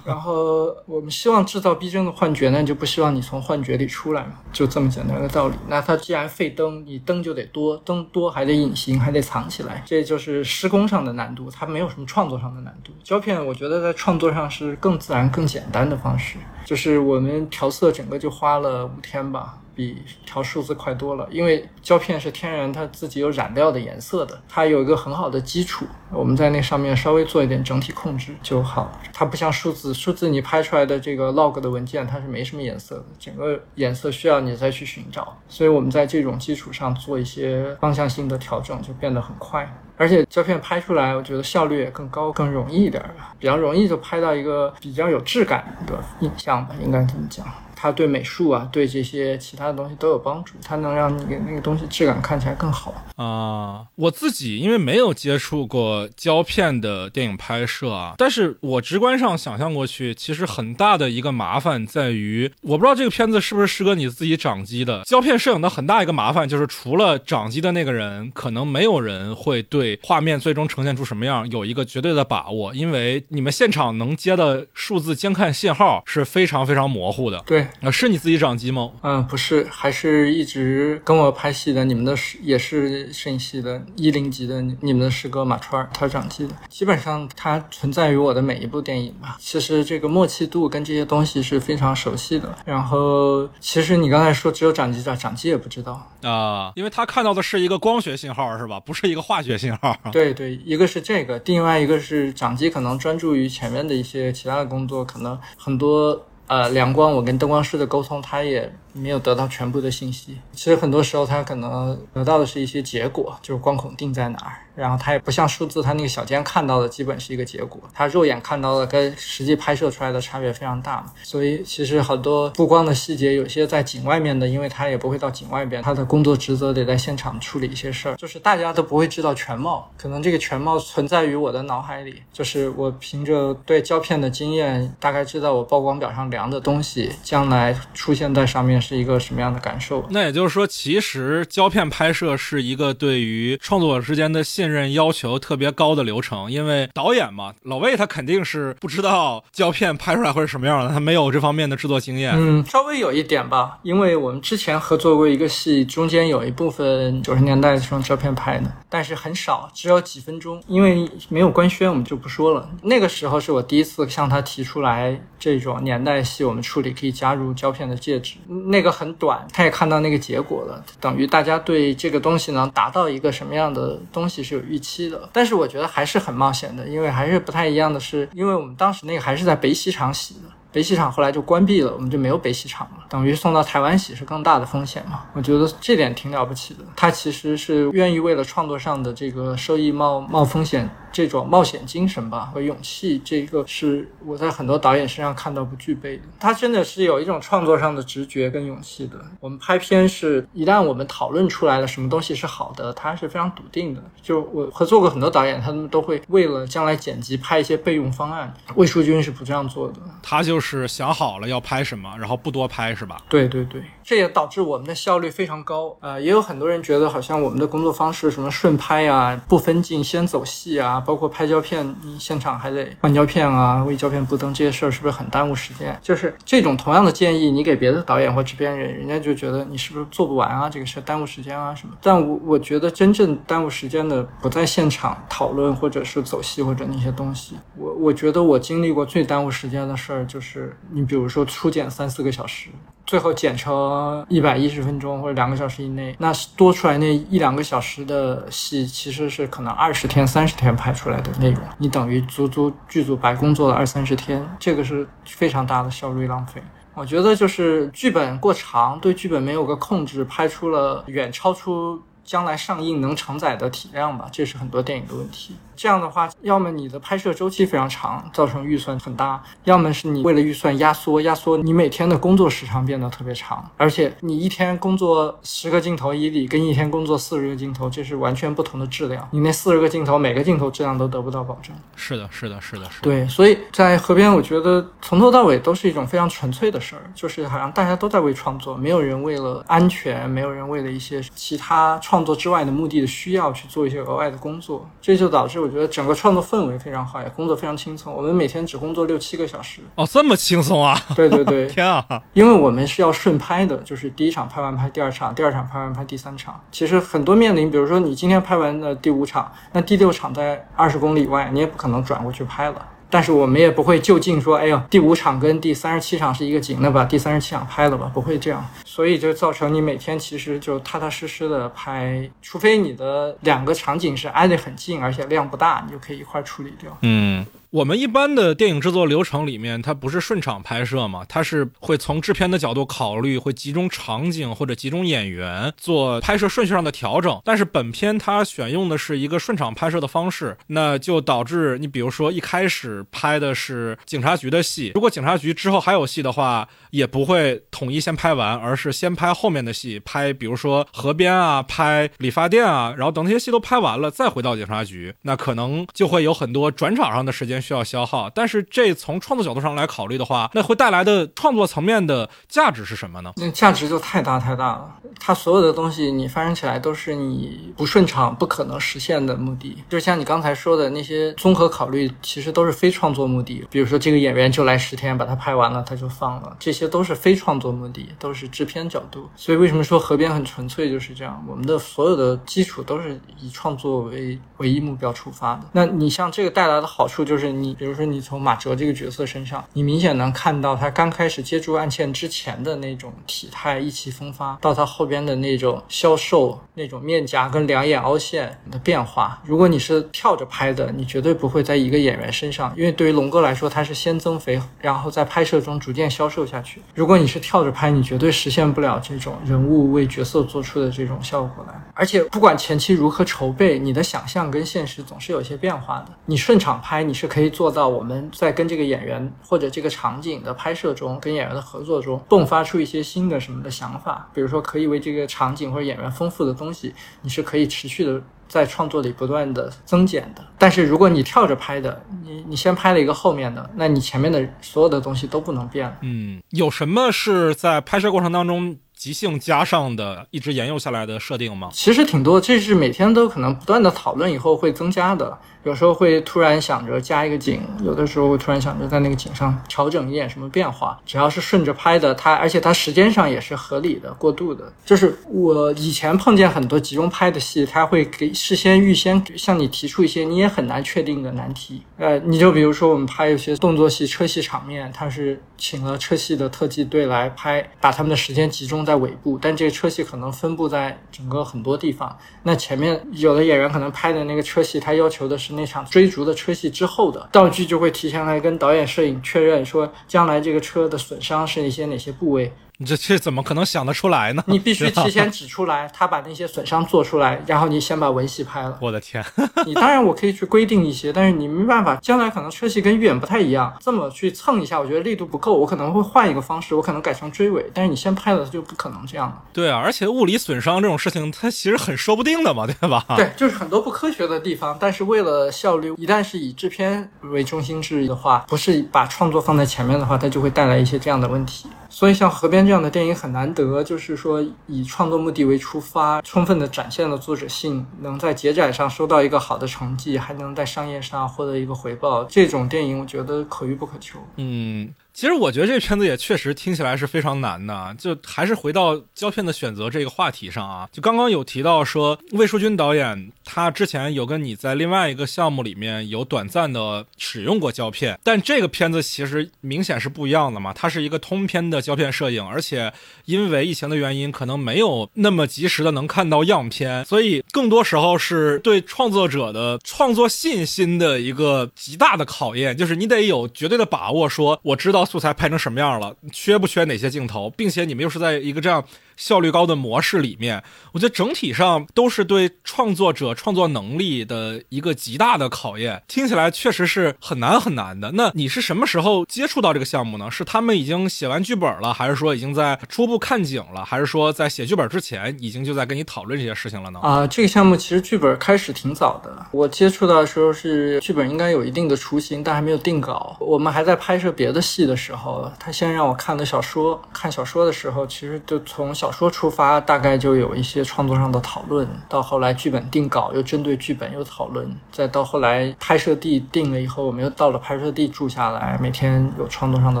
A: 然后我们希望制造逼真的幻觉，那就不希望你从幻觉里出来嘛，就这么简单的道理。那它既然费灯，你灯就得多，灯多还得隐形，还得藏起来，这就是施工上的难度，它没有什么创作上的难度。胶片我觉得在创作上是更自然、更简单的方式，就是我们调色整个就花了五天吧。比调数字快多了，因为胶片是天然，它自己有染料的颜色的，它有一个很好的基础，我们在那上面稍微做一点整体控制就好。它不像数字，数字你拍出来的这个 log 的文件，它是没什么颜色的，整个颜色需要你再去寻找。所以我们在这种基础上做一些方向性的调整，就变得很快。而且胶片拍出来，我觉得效率也更高，更容易一点吧，比较容易就拍到一个比较有质感的影像吧，应该这么讲。它对美术啊，对这些其他的东西都有帮助，它能让你那个东西质感看起来更好
B: 啊。我自己因为没有接触过胶片的电影拍摄啊，但是我直观上想象过去，其实很大的一个麻烦在于，我不知道这个片子是不是适合你自己掌机的。胶片摄影的很大一个麻烦就是，除了掌机的那个人，可能没有人会对画面最终呈现出什么样有一个绝对的把握，因为你们现场能接的数字监看信号是非常非常模糊的。
A: 对。
B: 啊，是你自己掌机吗？
A: 嗯，不是，还是一直跟我拍戏的，你们的师也是摄影系的一零级的，你们的师哥马川，他掌机的，基本上他存在于我的每一部电影吧。其实这个默契度跟这些东西是非常熟悉的。然后，其实你刚才说只有掌机掌掌机也不知道
B: 啊，因为他看到的是一个光学信号，是吧？不是一个化学信号。
A: 对对，一个是这个，另外一个是掌机可能专注于前面的一些其他的工作，可能很多。呃，亮光，我跟灯光师的沟通，他也。没有得到全部的信息，其实很多时候他可能得到的是一些结果，就是光孔定在哪儿，然后它也不像数字，它那个小尖看到的基本是一个结果，它肉眼看到的跟实际拍摄出来的差别非常大嘛，所以其实很多布光的细节，有些在景外面的，因为他也不会到景外边，他的工作职责得在现场处理一些事儿，就是大家都不会知道全貌，可能这个全貌存在于我的脑海里，就是我凭着对胶片的经验，大概知道我曝光表上量的东西，将来出现在上面。是一个什么样的感受？
B: 那也就是说，其实胶片拍摄是一个对于创作者之间的信任要求特别高的流程，因为导演嘛，老魏他肯定是不知道胶片拍出来会是什么样的，他没有这方面的制作经验。
A: 嗯，稍微有一点吧，因为我们之前合作过一个戏，中间有一部分九十年代是用胶片拍的，但是很少，只有几分钟，因为没有官宣，我们就不说了。那个时候是我第一次向他提出来，这种年代戏我们处理可以加入胶片的介质。那个很短，他也看到那个结果了，等于大家对这个东西能达到一个什么样的东西是有预期的。但是我觉得还是很冒险的，因为还是不太一样的是，因为我们当时那个还是在北戏场洗的，北戏场后来就关闭了，我们就没有北戏场了，等于送到台湾洗是更大的风险嘛。我觉得这点挺了不起的，他其实是愿意为了创作上的这个收益冒冒风险。这种冒险精神吧和勇气，这个是我在很多导演身上看到不具备的。他真的是有一种创作上的直觉跟勇气的。我们拍片是一旦我们讨论出来了什么东西是好的，他是非常笃定的。就我合作过很多导演，他们都会为了将来剪辑拍一些备用方案。魏淑君是不这样做的，
B: 他就是想好了要拍什么，然后不多拍，是吧？
A: 对对对。这也导致我们的效率非常高。呃，也有很多人觉得好像我们的工作方式什么顺拍啊、不分镜先走戏啊，包括拍胶片，你现场还得换胶片啊、为胶片布灯这些事儿，是不是很耽误时间？就是这种同样的建议，你给别的导演或制片人，人家就觉得你是不是做不完啊？这个事儿耽误时间啊什么？但我我觉得真正耽误时间的不在现场讨论或者是走戏或者那些东西。我我觉得我经历过最耽误时间的事儿，就是你比如说初剪三四个小时，最后剪成一百一十分钟或者两个小时以内，那多出来那一两个小时的戏，其实是可能二十天、三十天拍出来的内容，你等于足足剧组白工作了二三十天，这个是非常大的效率浪费。我觉得就是剧本过长，对剧本没有个控制，拍出了远超出将来上映能承载的体量吧，这是很多电影的问题。这样的话，要么你的拍摄周期非常长，造成预算很大；要么是你为了预算压缩，压缩你每天的工作时长变得特别长，而且你一天工作十个镜头以里，跟一天工作四十个镜头，这是完全不同的质量。你那四十个镜头，每个镜头质量都得不到保证。
B: 是的，是的，是的，是的。
A: 对，所以在河边，我觉得从头到尾都是一种非常纯粹的事儿，就是好像大家都在为创作，没有人为了安全，没有人为了一些其他创作之外的目的的需要去做一些额外的工作，这就导致我。我觉得整个创作氛围非常好，也工作非常轻松。我们每天只工作六七个小时。
B: 哦，这么轻松啊！
A: 对对对，
B: 天啊！
A: 因为我们是要顺拍的，就是第一场拍完拍第二场，第二场拍完拍第三场。其实很多面临，比如说你今天拍完的第五场，那第六场在二十公里外，你也不可能转过去拍了。但是我们也不会就近说，哎呦，第五场跟第三十七场是一个景，那把第三十七场拍了吧，不会这样。所以就造成你每天其实就踏踏实实的拍，除非你的两个场景是挨得很近，而且量不大，你就可以一块处理掉。
B: 嗯。我们一般的电影制作流程里面，它不是顺场拍摄嘛？它是会从制片的角度考虑，会集中场景或者集中演员做拍摄顺序上的调整。但是本片它选用的是一个顺场拍摄的方式，那就导致你比如说一开始拍的是警察局的戏，如果警察局之后还有戏的话，也不会统一先拍完，而是先拍后面的戏，拍比如说河边啊，拍理发店啊，然后等那些戏都拍完了再回到警察局，那可能就会有很多转场上的时间。需要消耗，但是这从创作角度上来考虑的话，那会带来的创作层面的价值是什么呢？
A: 那价值就太大太大了。它所有的东西你发生起来都是你不顺畅不可能实现的目的。就像你刚才说的那些综合考虑，其实都是非创作目的。比如说这个演员就来十天，把它拍完了他就放了，这些这都是非创作目的，都是制片角度。所以为什么说河边很纯粹就是这样？我们的所有的基础都是以创作为唯一目标出发的。那你像这个带来的好处就是。你比如说，你从马哲这个角色身上，你明显能看到他刚开始接触案件之前的那种体态、意气风发，到他后边的那种消瘦、那种面颊跟两眼凹陷的变化。如果你是跳着拍的，你绝对不会在一个演员身上，因为对于龙哥来说，他是先增肥，然后在拍摄中逐渐消瘦下去。如果你是跳着拍，你绝对实现不了这种人物为角色做出的这种效果来。而且不管前期如何筹备，你的想象跟现实总是有些变化的。你顺场拍，你是可以。可以做到我们在跟这个演员或者这个场景的拍摄中，跟演员的合作中，迸发出一些新的什么的想法。比如说，可以为这个场景或者演员丰富的东西，你是可以持续的在创作里不断的增减的。但是，如果你跳着拍的，你你先拍了一个后面的，那你前面的所有的东西都不能变了。
B: 嗯，有什么是在拍摄过程当中？即兴加上的，一直沿用下来的设定吗？
A: 其实挺多，这是每天都可能不断的讨论以后会增加的。有时候会突然想着加一个景，有的时候会突然想着在那个景上调整一点什么变化。只要是顺着拍的，它而且它时间上也是合理的、过渡的。就是我以前碰见很多集中拍的戏，他会给事先预先向你提出一些你也很难确定的难题。呃，你就比如说我们拍有些动作戏、车戏场面，他是请了车戏的特技队来拍，把他们的时间集中在尾部，但这个车戏可能分布在整个很多地方。那前面有的演员可能拍的那个车戏，他要求的是。那场追逐的车戏之后的道具就会提前来跟导演、摄影确认，说将来这个车的损伤是一些哪些部位。
B: 你这这怎么可能想得出来呢？
A: 你必须 提前指出来，他把那些损伤做出来，然后你先把文戏拍了。
B: 我的天！
A: 你当然我可以去规定一些，但是你没办法，将来可能车戏跟预演不太一样，这么去蹭一下，我觉得力度不够，我可能会换一个方式，我可能改成追尾。但是你先拍了，就不可能这样了。
B: 对啊，而且物理损伤这种事情，它其实很说不定的嘛，对吧？
A: 对，就是很多不科学的地方。但是为了效率，一旦是以制片为中心制的话，不是把创作放在前面的话，它就会带来一些这样的问题。所以像河边。这样的电影很难得，就是说以创作目的为出发，充分的展现了作者性，能在节展上收到一个好的成绩，还能在商业上获得一个回报，这种电影我觉得可遇不可求。
B: 嗯。其实我觉得这片子也确实听起来是非常难的，就还是回到胶片的选择这个话题上啊。就刚刚有提到说，魏淑君导演他之前有跟你在另外一个项目里面有短暂的使用过胶片，但这个片子其实明显是不一样的嘛。它是一个通篇的胶片摄影，而且因为疫情的原因，可能没有那么及时的能看到样片，所以更多时候是对创作者的创作信心的一个极大的考验，就是你得有绝对的把握，说我知道。素材拍成什么样了？缺不缺哪些镜头？并且你们又是在一个这样。效率高的模式里面，我觉得整体上都是对创作者创作能力的一个极大的考验。听起来确实是很难很难的。那你是什么时候接触到这个项目呢？是他们已经写完剧本了，还是说已经在初步看景了，还是说在写剧本之前已经就在跟你讨论这些事情了呢？
A: 啊，这个项目其实剧本开始挺早的。我接触到的时候是剧本应该有一定的雏形，但还没有定稿。我们还在拍摄别的戏的时候，他先让我看了小说。看小说的时候，其实就从小。说出发大概就有一些创作上的讨论，到后来剧本定稿又针对剧本又讨论，再到后来拍摄地定了以后，我们又到了拍摄地住下来，每天有创作上的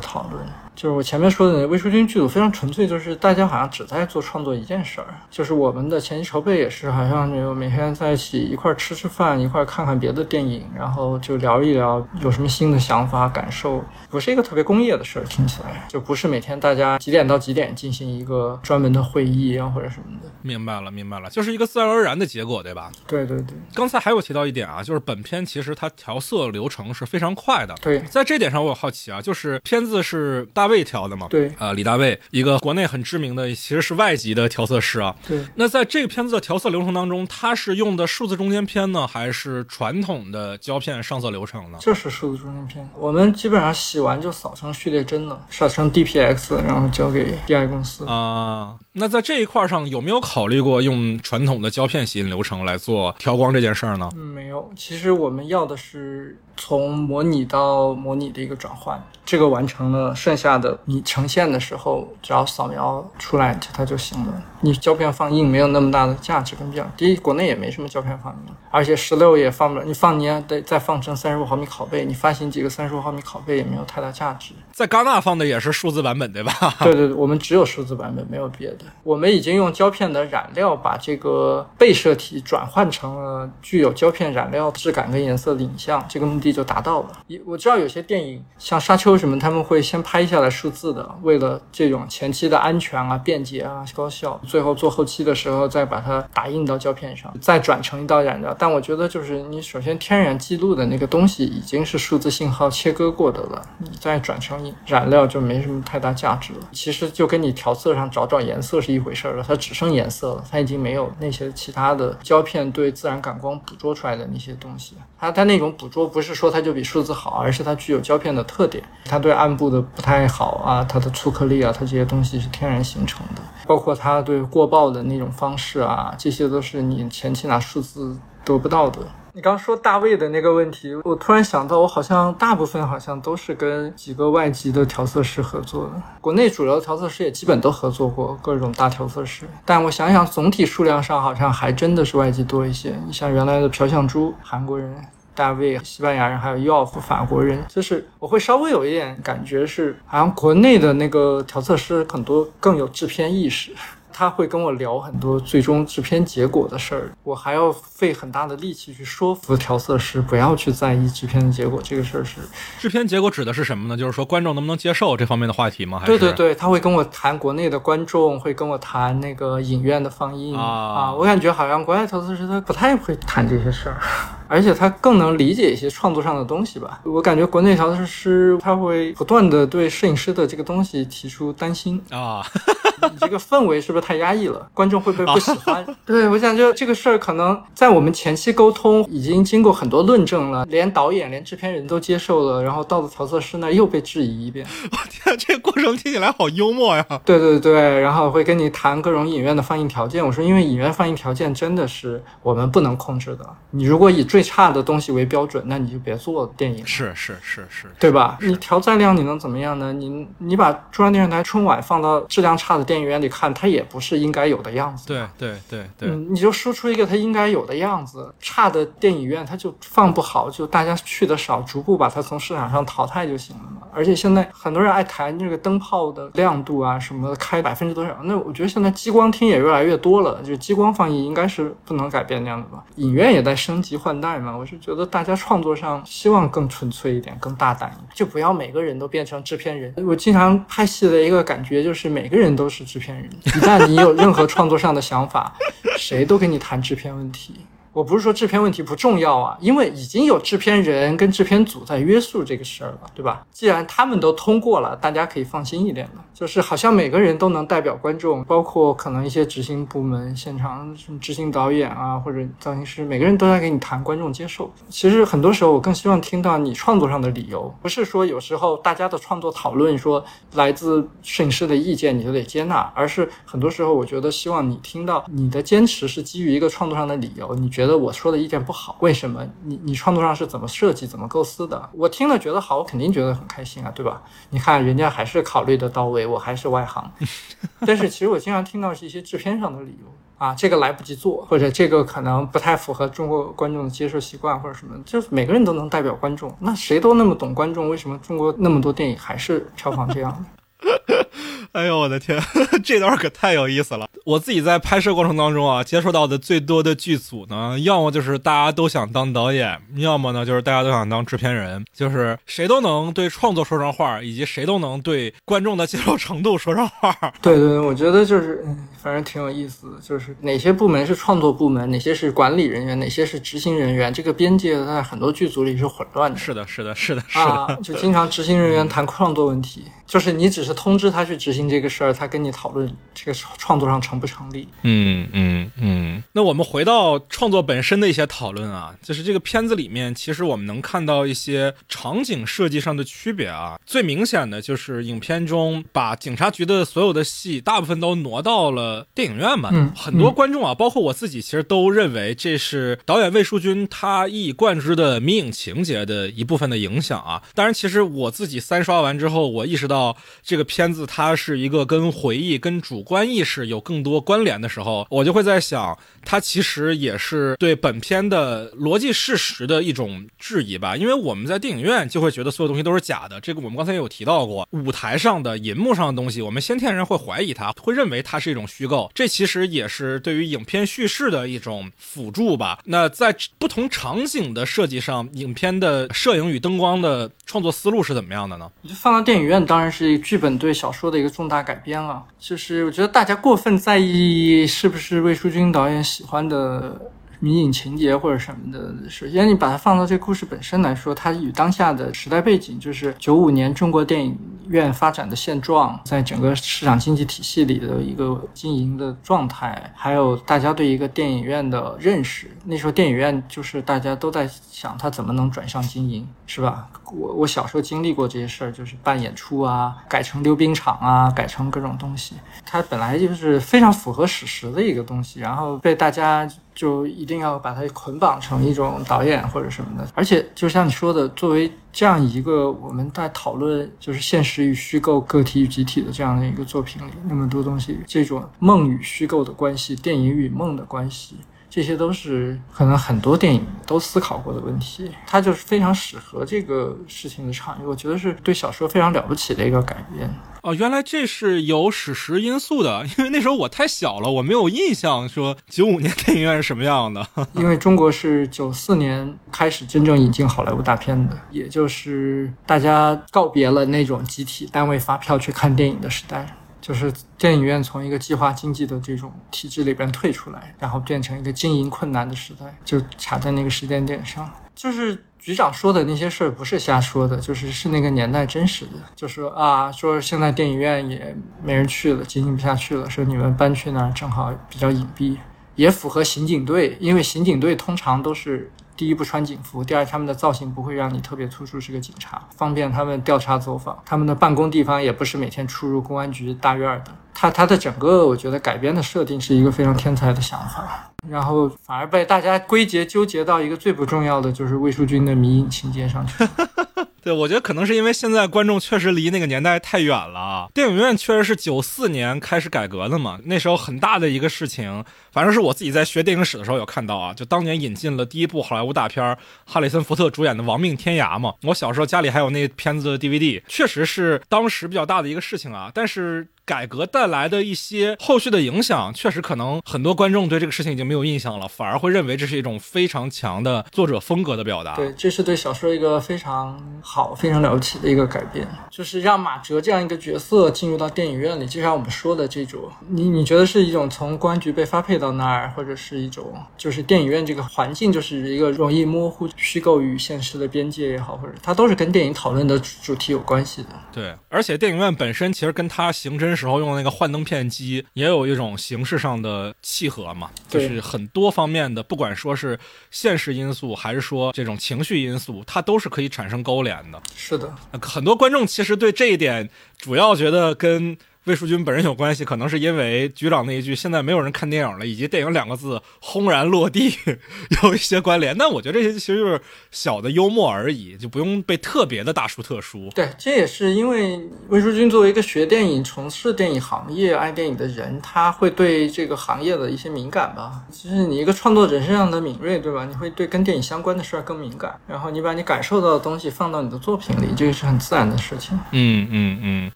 A: 讨论。就是我前面说的魏淑君剧组非常纯粹，就是大家好像只在做创作一件事儿。就是我们的前期筹备也是，好像就每天在一起一块吃吃饭，一块看看别的电影，然后就聊一聊有什么新的想法感受，不是一个特别工业的事儿，听起来就不是每天大家几点到几点进行一个专门的会议啊或者什么的。
B: 明白了，明白了，就是一个自然而然的结果，对吧？
A: 对对对。
B: 刚才还有提到一点啊，就是本片其实它调色流程是非常快的。
A: 对，
B: 在这点上我有好奇啊，就是片子是大卫调的嘛？
A: 对。
B: 呃，李大卫，一个国内很知名的，其实是外籍的调色师啊。
A: 对。
B: 那在这个片子的调色流程当中，他是用的数字中间片呢，还是传统的胶片上色流程呢？
A: 就是数字中间片。我们基本上洗完就扫成序列帧了，扫成 DPX，然后交给 DI 公司
B: 啊。那在这一块上有没有考虑过用传统的胶片洗印流程来做调光这件事儿呢？
A: 嗯，没有。其实我们要的是。从模拟到模拟的一个转换，这个完成了，剩下你呈现的时候，只要扫描出来它就行了。你胶片放映没有那么大的价值跟必要。第一，国内也没什么胶片放映，而且十六也放不了。你放你也得再放成三十五毫米拷贝，你发行几个三十五毫米拷贝也没有太大价值。
B: 在戛纳放的也是数字版本对吧？
A: 对对对，我们只有数字版本，没有别的。我们已经用胶片的染料把这个被摄体转换成了具有胶片染料质感跟颜色的影像，这个目的。就达到了。我知道有些电影像《沙丘》什么，他们会先拍下来数字的，为了这种前期的安全啊、便捷啊、高效，最后做后期的时候再把它打印到胶片上，再转成一道染料。但我觉得，就是你首先天然记录的那个东西已经是数字信号切割过的了，你再转成染料就没什么太大价值了。其实就跟你调色上找找颜色是一回事儿了，它只剩颜色了，它已经没有那些其他的胶片对自然感光捕捉出来的那些东西。它它那种捕捉不是。说它就比数字好，而是它具有胶片的特点。它对暗部的不太好啊，它的粗颗粒啊，它这些东西是天然形成的。包括它对过曝的那种方式啊，这些都是你前期拿数字得不到的。你刚说大卫的那个问题，我突然想到，我好像大部分好像都是跟几个外籍的调色师合作的。国内主流调色师也基本都合作过各种大调色师，但我想想，总体数量上好像还真的是外籍多一些。你像原来的朴相珠，韩国人。大卫，西班牙人，还有 y o f 法国人，就是我会稍微有一点感觉是，好像国内的那个调色师很多更有制片意识。他会跟我聊很多最终制片结果的事儿，我还要费很大的力气去说服调色师不要去在意制片的结果。这个事儿是
B: 制片结果指的是什么呢？就是说观众能不能接受这方面的话题吗？
A: 对对对，他会跟我谈国内的观众，会跟我谈那个影院的放映啊。我感觉好像国外调色师他不太会谈这些事儿，而且他更能理解一些创作上的东西吧。我感觉国内调色师他会不断的对摄影师的这个东西提出担心
B: 啊。
A: 你这个氛围是不是太压抑了？观众会不会不喜欢？对我想就这个事儿，可能在我们前期沟通已经经过很多论证了，连导演、连制片人都接受了，然后到了调色师那又被质疑一遍。
B: 我天，这个过程听起来好幽默呀！
A: 对对对，然后会跟你谈各种影院的放映条件。我说，因为影院放映条件真的是我们不能控制的。你如果以最差的东西为标准，那你就别做电影。
B: 是是是是，
A: 对吧？你调载量你能怎么样呢？你你把中央电视台春晚放到质量差的电影院里看，它也不是应该有的样子。
B: 对对对对，
A: 嗯，你就输出一个它应该有的样子。差的电影院它就放不好，就大家去的少，逐步把它从市场上淘汰就行了嘛。而且现在很多人爱谈这个灯泡的亮度啊什么开百分之多少，那我觉得现在激光厅也越来越多了，就是激光放映应该是不能改变那样的吧。影院也在升级换代嘛，我是觉得大家创作上希望更纯粹一点，更大胆一点，就不要每个人都变成制片人。我经常拍戏的一个感觉就是每个人都是制片人，一旦你有任何创作上的想法，谁都跟你谈制片问题。我不是说制片问题不重要啊，因为已经有制片人跟制片组在约束这个事儿了，对吧？既然他们都通过了，大家可以放心一点了。就是好像每个人都能代表观众，包括可能一些执行部门、现场执行导演啊，或者造型师，每个人都在给你谈观众接受。其实很多时候，我更希望听到你创作上的理由，不是说有时候大家的创作讨论说来自摄影师的意见你就得接纳，而是很多时候我觉得希望你听到你的坚持是基于一个创作上的理由，你觉得我说的意见不好，为什么？你你创作上是怎么设计、怎么构思的？我听了觉得好，我肯定觉得很开心啊，对吧？你看人家还是考虑的到位。我还是外行，但是其实我经常听到是一些制片上的理由啊，这个来不及做，或者这个可能不太符合中国观众的接受习惯，或者什么，就是每个人都能代表观众，那谁都那么懂观众，为什么中国那么多电影还是票房这样呢？
B: 哎呦我的天，这段可太有意思了！我自己在拍摄过程当中啊，接触到的最多的剧组呢，要么就是大家都想当导演，要么呢就是大家都想当制片人，就是谁都能对创作说上话，以及谁都能对观众的接受程度说上话。
A: 对对，我觉得就是，反正挺有意思的，就是哪些部门是创作部门，哪些是管理人员，哪些是执行人员，这个边界在很多剧组里是混乱的。
B: 是的，是的，是的，是的，
A: 就经常执行人员谈创作问题，就是你只是通知他去执行。这个事儿，他跟你讨论这个创作上成不成立？
B: 嗯嗯嗯。那我们回到创作本身的一些讨论啊，就是这个片子里面，其实我们能看到一些场景设计上的区别啊。最明显的就是影片中把警察局的所有的戏，大部分都挪到了电影院嘛。
A: 嗯。
B: 很多观众啊，包括我自己，其实都认为这是导演魏书君他一以贯之的迷影情节的一部分的影响啊。当然，其实我自己三刷完之后，我意识到到这个片子它是。一个跟回忆、跟主观意识有更多关联的时候，我就会在想，它其实也是对本片的逻辑事实的一种质疑吧。因为我们在电影院就会觉得所有东西都是假的，这个我们刚才也有提到过。舞台上的、银幕上的东西，我们先天人会怀疑它，会认为它是一种虚构。这其实也是对于影片叙事的一种辅助吧。那在不同场景的设计上，影片的摄影与灯光的创作思路是怎么样的呢？
A: 就放到电影院，当然是剧本对小说的一个重。大改编了，就是我觉得大家过分在意是不是魏书君导演喜欢的。迷影情节或者什么的，首先你把它放到这个故事本身来说，它与当下的时代背景，就是九五年中国电影院发展的现状，在整个市场经济体系里的一个经营的状态，还有大家对一个电影院的认识。那时候电影院就是大家都在想，它怎么能转向经营，是吧？我我小时候经历过这些事儿，就是办演出啊，改成溜冰场啊，改成各种东西。它本来就是非常符合史实的一个东西，然后被大家。就一定要把它捆绑成一种导演或者什么的，而且就像你说的，作为这样一个我们在讨论就是现实与虚构、个体与集体的这样的一个作品里，那么多东西，这种梦与虚构的关系，电影与梦的关系。这些都是可能很多电影都思考过的问题，它就是非常适合这个事情的场域。我觉得是对小说非常了不起的一个改编。
B: 哦，原来这是有史实因素的，因为那时候我太小了，我没有印象说九五年电影院是什么样的。
A: 因为中国是九四年开始真正引进好莱坞大片的，也就是大家告别了那种集体单位发票去看电影的时代。就是电影院从一个计划经济的这种体制里边退出来，然后变成一个经营困难的时代，就卡在那个时间点上。就是局长说的那些事儿不是瞎说的，就是是那个年代真实的。就说啊，说现在电影院也没人去了，经营不下去了，说你们搬去那儿正好比较隐蔽，也符合刑警队，因为刑警队通常都是。第一不穿警服，第二他们的造型不会让你特别突出是个警察，方便他们调查走访。他们的办公地方也不是每天出入公安局大院的。他他的整个我觉得改编的设定是一个非常天才的想法，然后反而被大家归结纠结到一个最不重要的就是魏淑君的迷影情节上去。
B: 对，我觉得可能是因为现在观众确实离那个年代太远了。电影院确实是九四年开始改革的嘛，那时候很大的一个事情，反正是我自己在学电影史的时候有看到啊，就当年引进了第一部好莱坞大片，哈里森福特主演的《亡命天涯》嘛。我小时候家里还有那片子的 DVD，确实是当时比较大的一个事情啊。但是。改革带来的一些后续的影响，确实可能很多观众对这个事情已经没有印象了，反而会认为这是一种非常强的作者风格的表达。
A: 对，这是对小说一个非常好、非常了不起的一个改变，就是让马哲这样一个角色进入到电影院里，就像我们说的这种，你你觉得是一种从公安局被发配到那儿，或者是一种就是电影院这个环境就是一个容易模糊虚构与现实的边界也好，或者它都是跟电影讨论的主题有关系的。
B: 对，而且电影院本身其实跟它刑侦。时候用那个幻灯片机，也有一种形式上的契合嘛，就是很多方面的，不管说是现实因素，还是说这种情绪因素，它都是可以产生勾连的。
A: 是的，
B: 很多观众其实对这一点主要觉得跟。魏淑君本人有关系，可能是因为局长那一句“现在没有人看电影了”以及“电影”两个字轰然落地 有一些关联。但我觉得这些其实就是小的幽默而已，就不用被特别的大书特书。
A: 对，这也是因为魏淑君作为一个学电影、从事电影行业、爱电影的人，他会对这个行业的一些敏感吧。就是你一个创作者身上的敏锐，对吧？你会对跟电影相关的事儿更敏感，然后你把你感受到的东西放到你的作品里，这个是很自然的事情。
B: 嗯嗯嗯。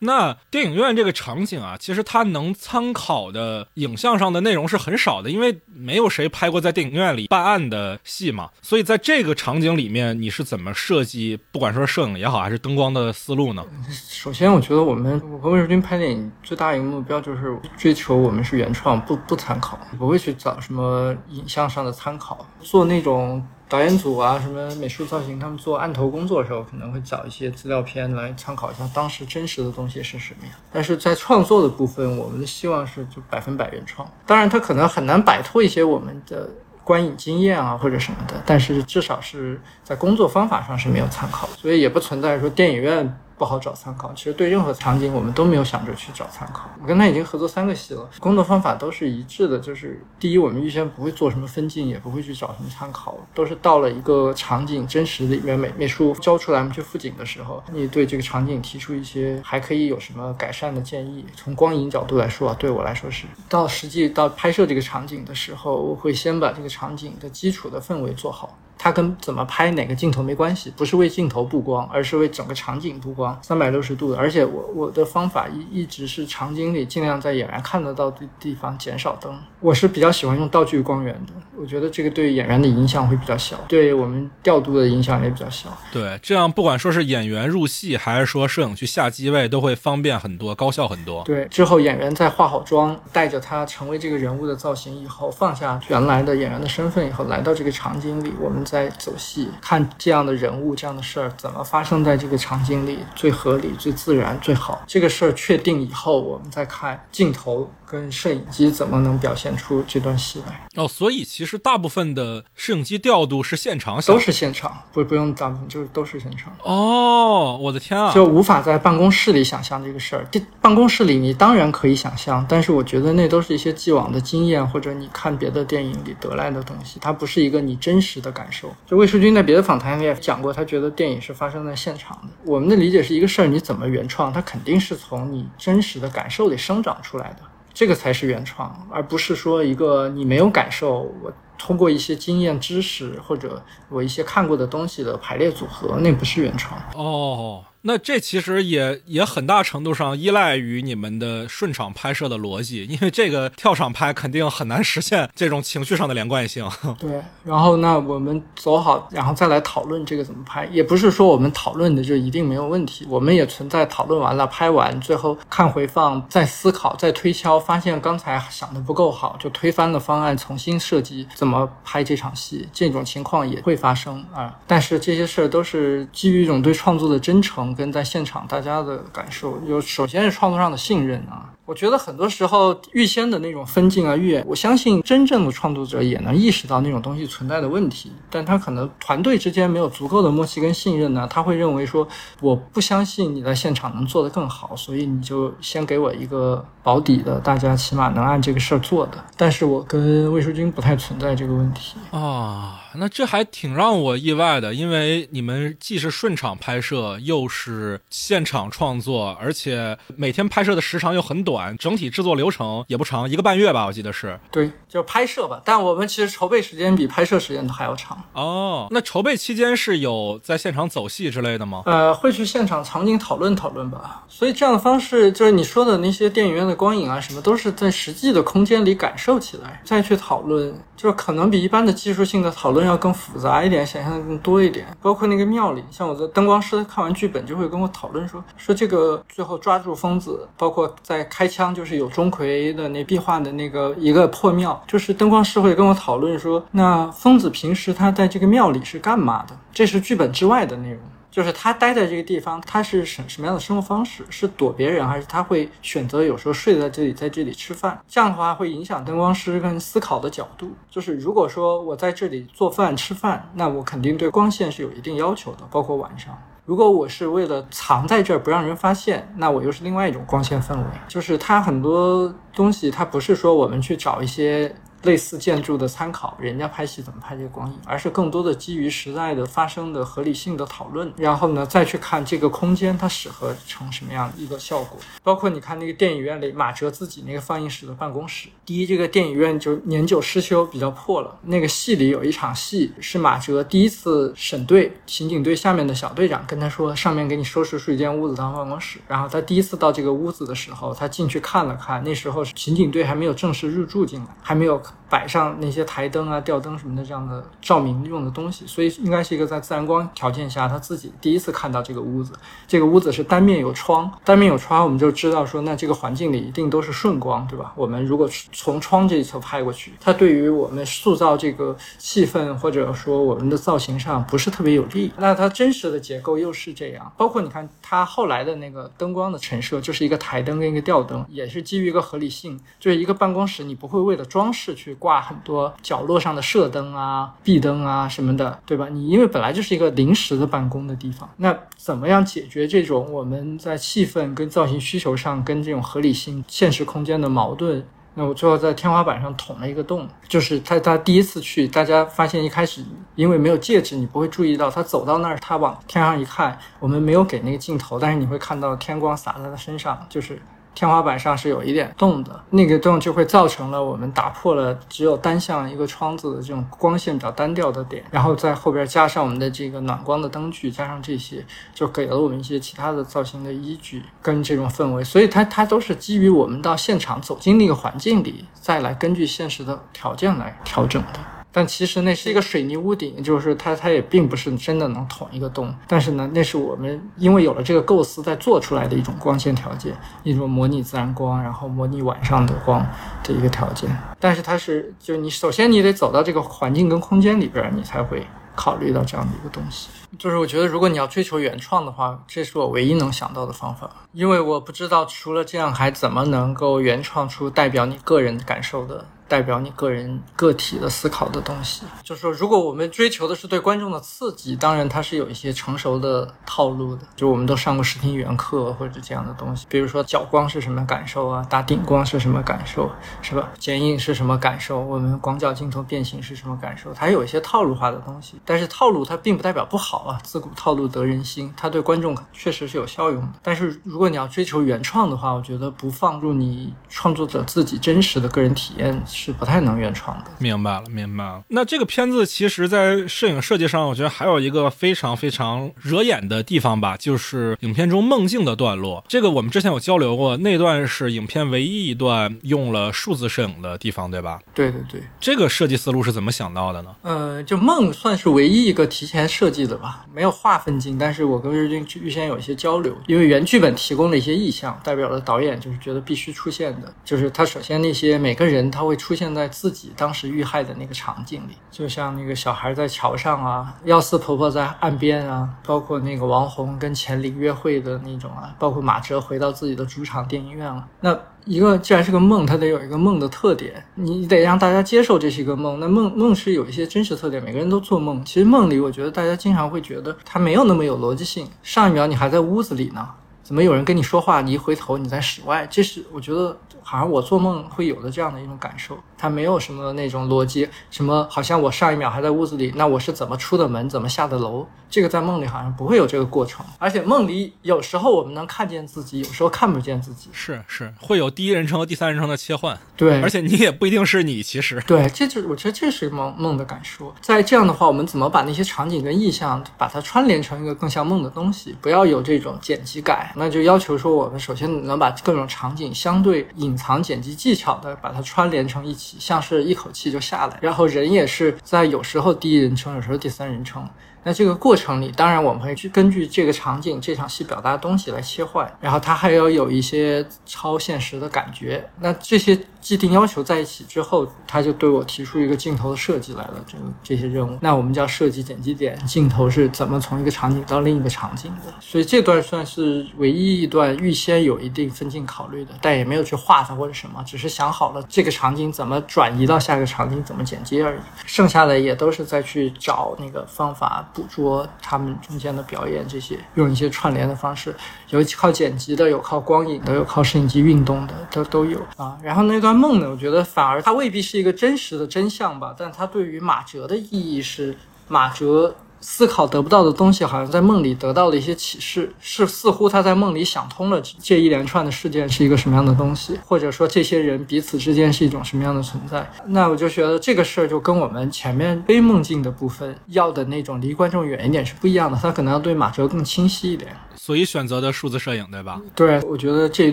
B: 那电影院这个场。场景啊，其实它能参考的影像上的内容是很少的，因为没有谁拍过在电影院里办案的戏嘛。所以在这个场景里面，你是怎么设计，不管说摄影也好，还是灯光的思路呢？
A: 首先，我觉得我们我和魏淑君拍电影最大一个目标就是追求我们是原创，不不参考，不会去找什么影像上的参考，做那种。导演组啊，什么美术造型，他们做案头工作的时候，可能会找一些资料片来参考一下当时真实的东西是什么样。但是在创作的部分，我们的希望是就百分百原创。当然，它可能很难摆脱一些我们的观影经验啊或者什么的，但是至少是在工作方法上是没有参考，所以也不存在说电影院。不好找参考。其实对任何场景，我们都没有想着去找参考。我跟他已经合作三个戏了，工作方法都是一致的。就是第一，我们预先不会做什么分镜，也不会去找什么参考，都是到了一个场景真实里面美美术交出来，我们去复景的时候，你对这个场景提出一些还可以有什么改善的建议。从光影角度来说啊，对我来说是到实际到拍摄这个场景的时候，我会先把这个场景的基础的氛围做好。它跟怎么拍哪个镜头没关系，不是为镜头布光，而是为整个场景布光，三百六十度的。而且我我的方法一一直是场景里尽量在演员看得到的地方减少灯。我是比较喜欢用道具光源的，我觉得这个对演员的影响会比较小，对我们调度的影响也比较小。
B: 对，这样不管说是演员入戏，还是说摄影去下机位，都会方便很多，高效很多。
A: 对，之后演员在化好妆，带着他成为这个人物的造型以后，放下原来的演员的身份以后，来到这个场景里，我们。在走戏，看这样的人物、这样的事儿怎么发生在这个场景里，最合理、最自然、最好。这个事儿确定以后，我们再看镜头。跟摄影机怎么能表现出这段戏来？
B: 哦，所以其实大部分的摄影机调度是现场，
A: 都是现场，不不用大部分，就是都是现场。
B: 哦，我的天啊，
A: 就无法在办公室里想象这个事儿。这办公室里你当然可以想象，但是我觉得那都是一些既往的经验，或者你看别的电影里得来的东西，它不是一个你真实的感受。就魏淑君在别的访谈里也讲过，他觉得电影是发生在现场的。我们的理解是一个事儿，你怎么原创，它肯定是从你真实的感受里生长出来的。这个才是原创，而不是说一个你没有感受，我通过一些经验知识或者我一些看过的东西的排列组合，那不是原创。
B: 哦，那这其实也也很大程度上依赖于你们的顺场拍摄的逻辑，因为这个跳场拍肯定很难实现这种情绪上的连贯性。
A: 对，然后那我们走好，然后再来讨论这个怎么拍，也不是说我们讨论的就一定没有问题，我们也存在讨论完了、拍完，最后看回放、再思考、再推敲，发现刚才想的不够好，就推翻了方案，重新设计怎么拍这场戏，这种情况也会发生啊。但是这些事儿都是基于一种对创作的真诚，跟在现场大家的感受，有首先是创作上的信任啊。我觉得很多时候预先的那种分镜啊、预演，我相信真正的创作者也能意识到那种东西存在的问题，但他可能团队之间没有足够的默契跟信任呢，他会认为说我不相信你在现场能做得更好，所以你就先给我一个保底的，大家起码能按这个事儿做的。但是我跟魏淑君不太存在这个问题
B: 啊。那这还挺让我意外的，因为你们既是顺场拍摄，又是现场创作，而且每天拍摄的时长又很短，整体制作流程也不长，一个半月吧，我记得是。
A: 对，就拍摄吧。但我们其实筹备时间比拍摄时间都还要长。
B: 哦，那筹备期间是有在现场走戏之类的吗？
A: 呃，会去现场场景讨论讨论吧。所以这样的方式，就是你说的那些电影院的光影啊，什么都是在实际的空间里感受起来，再去讨论，就是可能比一般的技术性的讨论。要更复杂一点，想象的更多一点。包括那个庙里，像我的灯光师看完剧本就会跟我讨论说，说这个最后抓住疯子，包括在开开枪，就是有钟馗的那壁画的那个一个破庙，就是灯光师会跟我讨论说，那疯子平时他在这个庙里是干嘛的？这是剧本之外的内容。就是他待在这个地方，他是什什么样的生活方式？是躲别人，还是他会选择有时候睡在这里，在这里吃饭？这样的话会影响灯光师跟思考的角度。就是如果说我在这里做饭吃饭，那我肯定对光线是有一定要求的，包括晚上。如果我是为了藏在这儿不让人发现，那我又是另外一种光线氛围。就是它很多东西，它不是说我们去找一些。类似建筑的参考，人家拍戏怎么拍这个光影，而是更多的基于时代的发生的合理性的讨论，然后呢再去看这个空间它适合成什么样的一个效果。包括你看那个电影院里马哲自己那个放映室的办公室，第一这个电影院就年久失修，比较破了。那个戏里有一场戏是马哲第一次审队刑警队下面的小队长跟他说，上面给你收拾出一间屋子当办公室。然后他第一次到这个屋子的时候，他进去看了看，那时候刑警队还没有正式入住进来，还没有。摆上那些台灯啊、吊灯什么的这样的照明用的东西，所以应该是一个在自然光条件下他自己第一次看到这个屋子。这个屋子是单面有窗，单面有窗，我们就知道说，那这个环境里一定都是顺光，对吧？我们如果从窗这一侧拍过去，它对于我们塑造这个气氛或者说我们的造型上不是特别有利。那它真实的结构又是这样，包括你看它后来的那个灯光的陈设，就是一个台灯跟一个吊灯，也是基于一个合理性，就是一个办公室，你不会为了装饰。去挂很多角落上的射灯啊、壁灯啊什么的，对吧？你因为本来就是一个临时的办公的地方，那怎么样解决这种我们在气氛跟造型需求上跟这种合理性、现实空间的矛盾？那我最后在天花板上捅了一个洞，就是他他第一次去，大家发现一开始因为没有戒指，你不会注意到他走到那儿，他往天上一看，我们没有给那个镜头，但是你会看到天光洒在他身上，就是。天花板上是有一点洞的，那个洞就会造成了我们打破了只有单向一个窗子的这种光线比较单调的点，然后在后边加上我们的这个暖光的灯具，加上这些，就给了我们一些其他的造型的依据跟这种氛围，所以它它都是基于我们到现场走进那个环境里，再来根据现实的条件来调整的。但其实那是一个水泥屋顶，就是它，它也并不是真的能捅一个洞。但是呢，那是我们因为有了这个构思，在做出来的一种光线条件，一种模拟自然光，然后模拟晚上的光的一个条件。但是它是，就你首先你得走到这个环境跟空间里边，你才会考虑到这样的一个东西。就是我觉得，如果你要追求原创的话，这是我唯一能想到的方法，因为我不知道除了这样还怎么能够原创出代表你个人感受的。代表你个人个体的思考的东西，就是说，如果我们追求的是对观众的刺激，当然它是有一些成熟的套路的。就我们都上过视听语言课或者这样的东西，比如说角光是什么感受啊，打顶光是什么感受，是吧？剪影是什么感受？我们广角镜头变形是什么感受？它有一些套路化的东西，但是套路它并不代表不好啊。自古套路得人心，它对观众确实是有效用的。但是如果你要追求原创的话，我觉得不放入你创作者自己真实的个人体验。是不太能原创的。
B: 明白了，明白了。那这个片子其实，在摄影设计上，我觉得还有一个非常非常惹眼的地方吧，就是影片中梦境的段落。这个我们之前有交流过，那段是影片唯一一段用了数字摄影的地方，对吧？
A: 对对对，
B: 这个设计思路是怎么想到的呢？
A: 呃，就梦算是唯一一个提前设计的吧，没有划分镜，但是我跟日军预先有一些交流，因为原剧本提供了一些意象，代表了导演就是觉得必须出现的，就是他首先那些每个人他会出现在自己当时遇害的那个场景里，就像那个小孩在桥上啊，幺四婆婆在岸边啊，包括那个王红跟钱玲约会的那种啊，包括马哲回到自己的主场电影院了，那。一个既然是个梦，它得有一个梦的特点，你得让大家接受这是一个梦。那梦梦是有一些真实特点，每个人都做梦。其实梦里，我觉得大家经常会觉得它没有那么有逻辑性。上一秒你还在屋子里呢，怎么有人跟你说话？你一回头你在室外，这是我觉得好像我做梦会有的这样的一种感受。它没有什么那种逻辑，什么好像我上一秒还在屋子里，那我是怎么出的门，怎么下的楼？这个在梦里好像不会有这个过程，而且梦里有时候我们能看见自己，有时候看不见自己。
B: 是是，会有第一人称和第三人称的切换。
A: 对，
B: 而且你也不一定是你，其实。
A: 对，这就我觉得这是梦梦的感受。在这样的话，我们怎么把那些场景跟意象把它串联成一个更像梦的东西？不要有这种剪辑感，那就要求说我们首先能把各种场景相对隐藏剪辑技巧的把它串联成一起，像是一口气就下来。然后人也是在有时候第一人称，有时候第三人称。那这个过程里，当然我们会去根据这个场景、这场戏表达的东西来切换，然后它还要有一些超现实的感觉。那这些既定要求在一起之后，他就对我提出一个镜头的设计来了。这这些任务，那我们叫设计剪辑点，镜头是怎么从一个场景到另一个场景的。所以这段算是唯一一段预先有一定分镜考虑的，但也没有去画它或者什么，只是想好了这个场景怎么转移到下一个场景，怎么剪接而已。剩下的也都是再去找那个方法。捕捉他们中间的表演，这些用一些串联的方式，有靠剪辑的，有靠光影的，有靠摄影机运动的，都都有啊。然后那段梦呢，我觉得反而它未必是一个真实的真相吧，但它对于马哲的意义是马哲。思考得不到的东西，好像在梦里得到了一些启示，是似乎他在梦里想通了这一连串的事件是一个什么样的东西，或者说这些人彼此之间是一种什么样的存在。那我就觉得这个事儿就跟我们前面非梦境的部分要的那种离观众远一点是不一样的，他可能要对马哲更清晰一点。
B: 所以选择的数字摄影，对吧？
A: 对，我觉得这一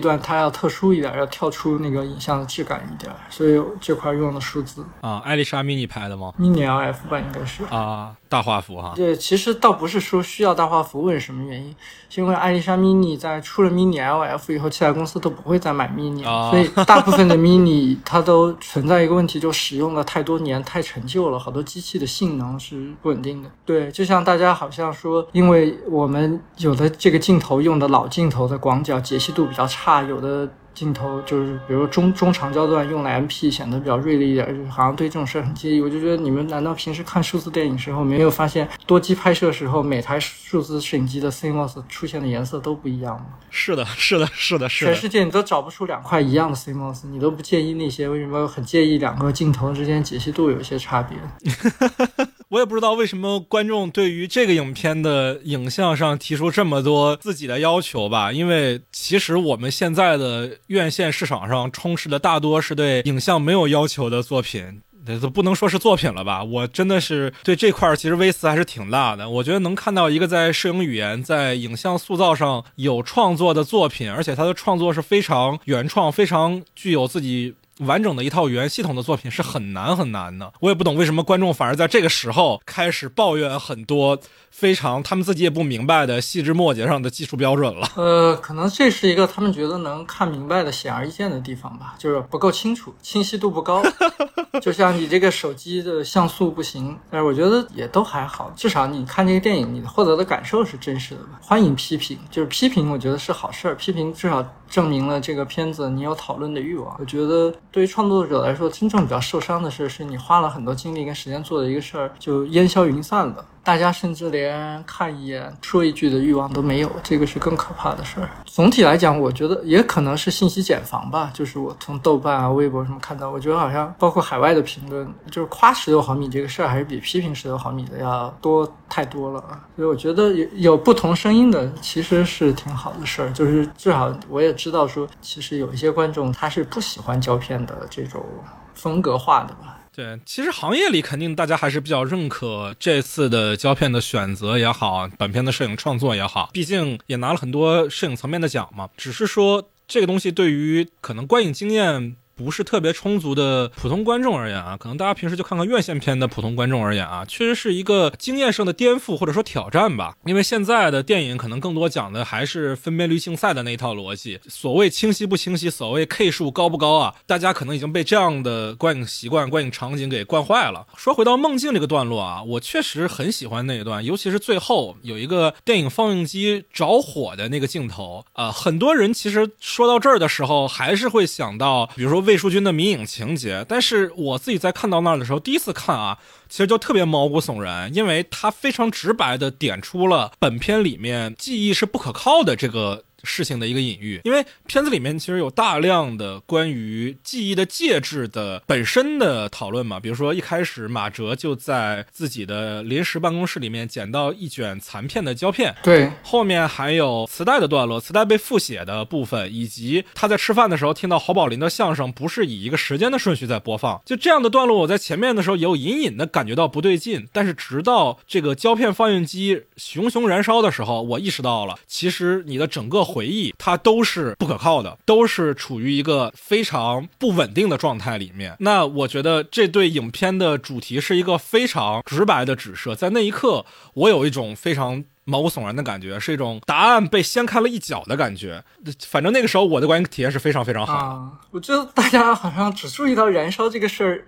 A: 段它要特殊一点，要跳出那个影像的质感一点，所以这块用的数字
B: 啊，艾丽莎 mini 拍的吗
A: ？mini LF 吧，应该是
B: 啊，大画幅哈。
A: 对，其实倒不是说需要大画幅，问什么原因？因为艾丽莎 mini 在出了 mini LF 以后，其他公司都不会再买 mini，所以大部分的 mini 它都存在一个问题，就使用了太多年，太陈旧了，好多机器的性能是不稳定的。对，就像大家好像说，因为我们有的这个。镜头用的老镜头的广角解析度比较差，有的镜头就是比如中中长焦段用了 MP 显得比较锐利一点，就好像对这种事很介意。我就觉得你们难道平时看数字电影时候没有发现多机拍摄时候每台数字摄影机的 CMOS 出现的颜色都不一样吗？
B: 是的，是的，是的，是的。
A: 全世界你都找不出两块一样的 CMOS，你都不介意那些？为什么很介意两个镜头之间解析度有一些差别？
B: 我也不知道为什么观众对于这个影片的影像上提出这么多自己的要求吧，因为其实我们现在的院线市场上充斥的大多是对影像没有要求的作品，这都不能说是作品了吧？我真的是对这块儿其实微词还是挺大的。我觉得能看到一个在摄影语言、在影像塑造上有创作的作品，而且他的创作是非常原创、非常具有自己。完整的一套语言系统的作品是很难很难的，我也不懂为什么观众反而在这个时候开始抱怨很多非常他们自己也不明白的细枝末节上的技术标准了。
A: 呃，可能这是一个他们觉得能看明白的显而易见的地方吧，就是不够清楚，清晰度不高。就像你这个手机的像素不行，但是我觉得也都还好，至少你看这个电影，你获得的感受是真实的吧。欢迎批评，就是批评，我觉得是好事儿，批评至少证明了这个片子你有讨论的欲望。我觉得。对于创作者来说，真正比较受伤的事，是你花了很多精力跟时间做的一个事儿，就烟消云散了。大家甚至连看一眼、说一句的欲望都没有，这个是更可怕的事儿。总体来讲，我觉得也可能是信息茧房吧。就是我从豆瓣啊、微博什么看到，我觉得好像包括海外的评论，就是夸十六毫米这个事儿，还是比批评十六毫米的要多太多了。所以我觉得有有不同声音的，其实是挺好的事儿。就是至少我也知道说，其实有一些观众他是不喜欢胶片的这种风格化的吧。
B: 对，其实行业里肯定大家还是比较认可这次的胶片的选择也好，本片的摄影创作也好，毕竟也拿了很多摄影层面的奖嘛。只是说这个东西对于可能观影经验。不是特别充足的普通观众而言啊，可能大家平时就看看院线片的普通观众而言啊，确实是一个经验上的颠覆或者说挑战吧。因为现在的电影可能更多讲的还是分辨率竞赛的那一套逻辑，所谓清晰不清晰，所谓 K 数高不高啊，大家可能已经被这样的观影习惯、观影场景给惯坏了。说回到梦境这个段落啊，我确实很喜欢那一段，尤其是最后有一个电影放映机着火的那个镜头啊，很多人其实说到这儿的时候，还是会想到，比如说。魏淑君的迷影情节，但是我自己在看到那儿的时候，第一次看啊，其实就特别毛骨悚然，因为他非常直白的点出了本片里面记忆是不可靠的这个。事情的一个隐喻，因为片子里面其实有大量的关于记忆的介质的本身的讨论嘛，比如说一开始马哲就在自己的临时办公室里面捡到一卷残片的胶片，
A: 对，
B: 后面还有磁带的段落，磁带被复写的部分，以及他在吃饭的时候听到侯宝林的相声，不是以一个时间的顺序在播放，就这样的段落，我在前面的时候也有隐隐的感觉到不对劲，但是直到这个胶片放映机熊熊燃烧的时候，我意识到了，其实你的整个。回忆它都是不可靠的，都是处于一个非常不稳定的状态里面。那我觉得这对影片的主题是一个非常直白的指涉。在那一刻，我有一种非常毛骨悚然的感觉，是一种答案被掀开了一角的感觉。反正那个时候我的观影体验是非常非常好
A: 的。我觉得大家好像只注意到燃烧这个事儿，